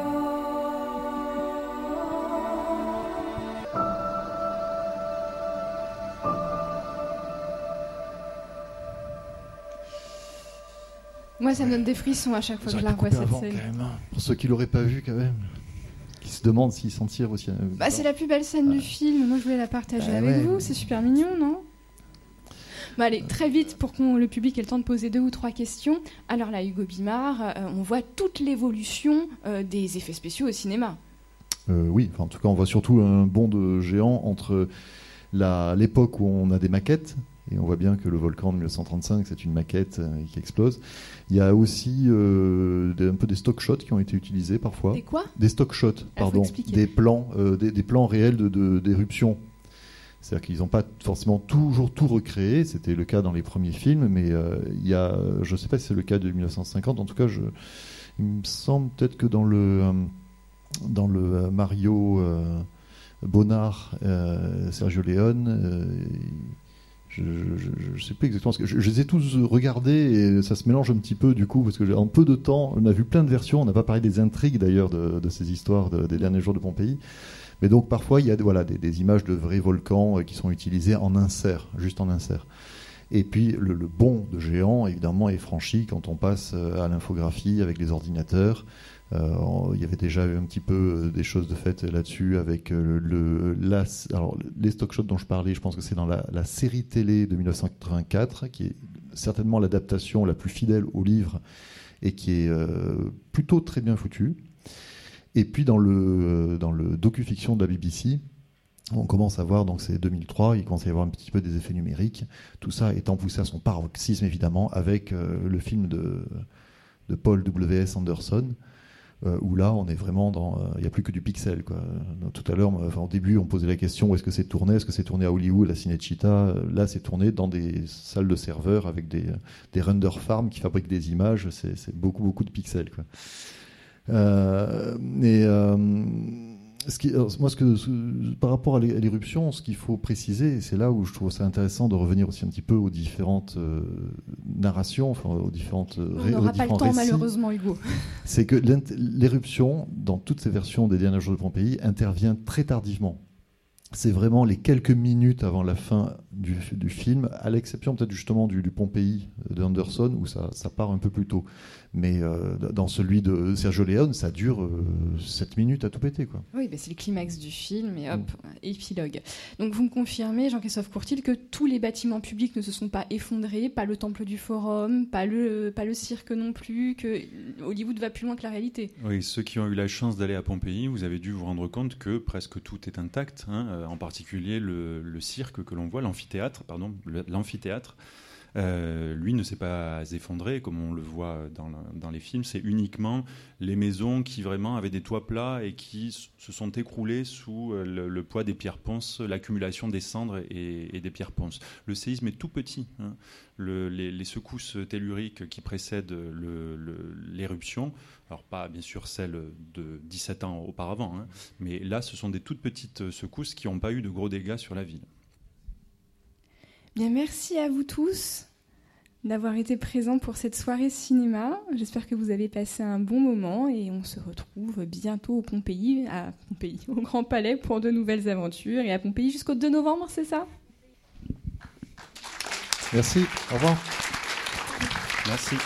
Moi, ça me donne des frissons à chaque fois que je la revois cette scène. hein. Pour ceux qui l'auraient pas vu, quand même. Qui se demandent s'ils s'en tirent aussi. euh, Bah, c'est la plus belle scène du film. Moi, je voulais la partager Bah avec ouais. vous. C'est super mignon, non? Bah, allez, très vite pour que le public ait le temps de poser deux ou trois questions. Alors là, Hugo Bimard, euh, on voit toute l'évolution euh, des effets spéciaux au cinéma. Euh, oui, enfin, en tout cas, on voit surtout un bond de géant entre l'époque où on a des maquettes, et on voit bien que le volcan de 1935, c'est une maquette euh, qui explose. Il y a aussi euh, des- un peu des stock shots qui ont été utilisés parfois. Des quoi? Des stock shots, pardon. expliquer. Des plans, euh, des, des plans réels de- de- d'éruption. C'est-à-dire qu'ils n'ont pas forcément toujours tout recréé, c'était le cas dans les premiers films, mais euh, il y a, je ne sais pas si c'est le cas de 1950, en tout cas, je, il me semble peut-être que dans le, euh, dans le euh, Mario Bonnard, Sergio Leone, euh, je ne sais plus exactement je, les ai tous regardés et ça se mélange un petit peu du coup parce que en peu de temps on a vu plein de versions. On n'a pas parlé des intrigues d'ailleurs de, ces histoires des derniers jours de Pompéi mais donc parfois il y a des, images de vrais volcans qui sont utilisées en insert juste en insert et puis le, le bond de géant évidemment est franchi quand on passe à l'infographie avec les ordinateurs euh, il y avait déjà un petit peu euh, des choses de fait là-dessus avec euh, les stock shots dont je parlais. Je pense que c'est dans la, série télé de 1984, qui est certainement l'adaptation la plus fidèle au livre et qui est plutôt très bien foutue. Et puis dans le, dans le docu-fiction de la BBC, on commence à voir, donc c'est 2003, il commence à y avoir un petit peu des effets numériques, tout ça étant poussé à son paroxysme évidemment avec le film de, de Paul W.S. Anderson, euh, où là, on est vraiment dans. Il euh, n'y a plus que du pixel. Quoi. Tout à l'heure, enfin, au début, on posait la question où est-ce que c'est tourné? Est-ce que c'est tourné à Hollywood, à Cinecittà? Là, c'est tourné dans des salles de serveurs avec des, des render farms qui fabriquent des images. C'est beaucoup, beaucoup de pixels. Quoi. Euh, et moi, ce que, par rapport à l'éruption, ce qu'il faut préciser, et c'est là où je trouve ça intéressant de revenir aussi un petit peu aux différentes euh, narrations, enfin, aux différentes On n'aura pas le temps, malheureusement, Hugo. <laughs> C'est que l'éruption, dans toutes ces versions des derniers jours de Pompéi, intervient très tardivement. C'est vraiment les quelques minutes avant la fin du, film, à l'exception peut-être justement du, du Pompéi de Anderson, où ça, ça part un peu plus tôt. Mais euh, dans celui de Sergio Leone, ça dure 7 euh, minutes à tout péter. Quoi. Oui, bah, c'est le climax du film et hop, mm. épilogue. Donc vous me confirmez, Jean-Christophe Courtil, que tous les bâtiments publics ne se sont pas effondrés, pas le temple du Forum, pas le, pas le cirque non plus, que Hollywood va plus loin que la réalité. Oui, ceux qui ont eu la chance d'aller à Pompéi, vous avez dû vous rendre compte que presque tout est intact, hein, euh, en particulier le, le cirque que l'on voit, l'amphithéâtre, pardon, l'amphithéâtre. Euh, lui ne s'est pas effondré comme on le voit dans, les films. C'est uniquement les maisons qui vraiment avaient des toits plats et qui se sont écroulées sous euh, le, poids des pierres ponces, l'accumulation des cendres et, des pierres ponces. Le séisme est tout petit. Hein. les, secousses telluriques qui précèdent l'éruption, alors pas bien sûr celles de 17 ans auparavant, hein, mais là ce sont des toutes petites secousses qui n'ont pas eu de gros dégâts sur la ville. Bien, merci à vous tous d'avoir été présents pour cette soirée cinéma. J'espère que vous avez passé un bon moment et on se retrouve bientôt au Pompéi, à Pompéi, <laughs> au Grand Palais pour de nouvelles aventures et à Pompéi jusqu'au 2 novembre, c'est ça? Merci, au revoir. Merci.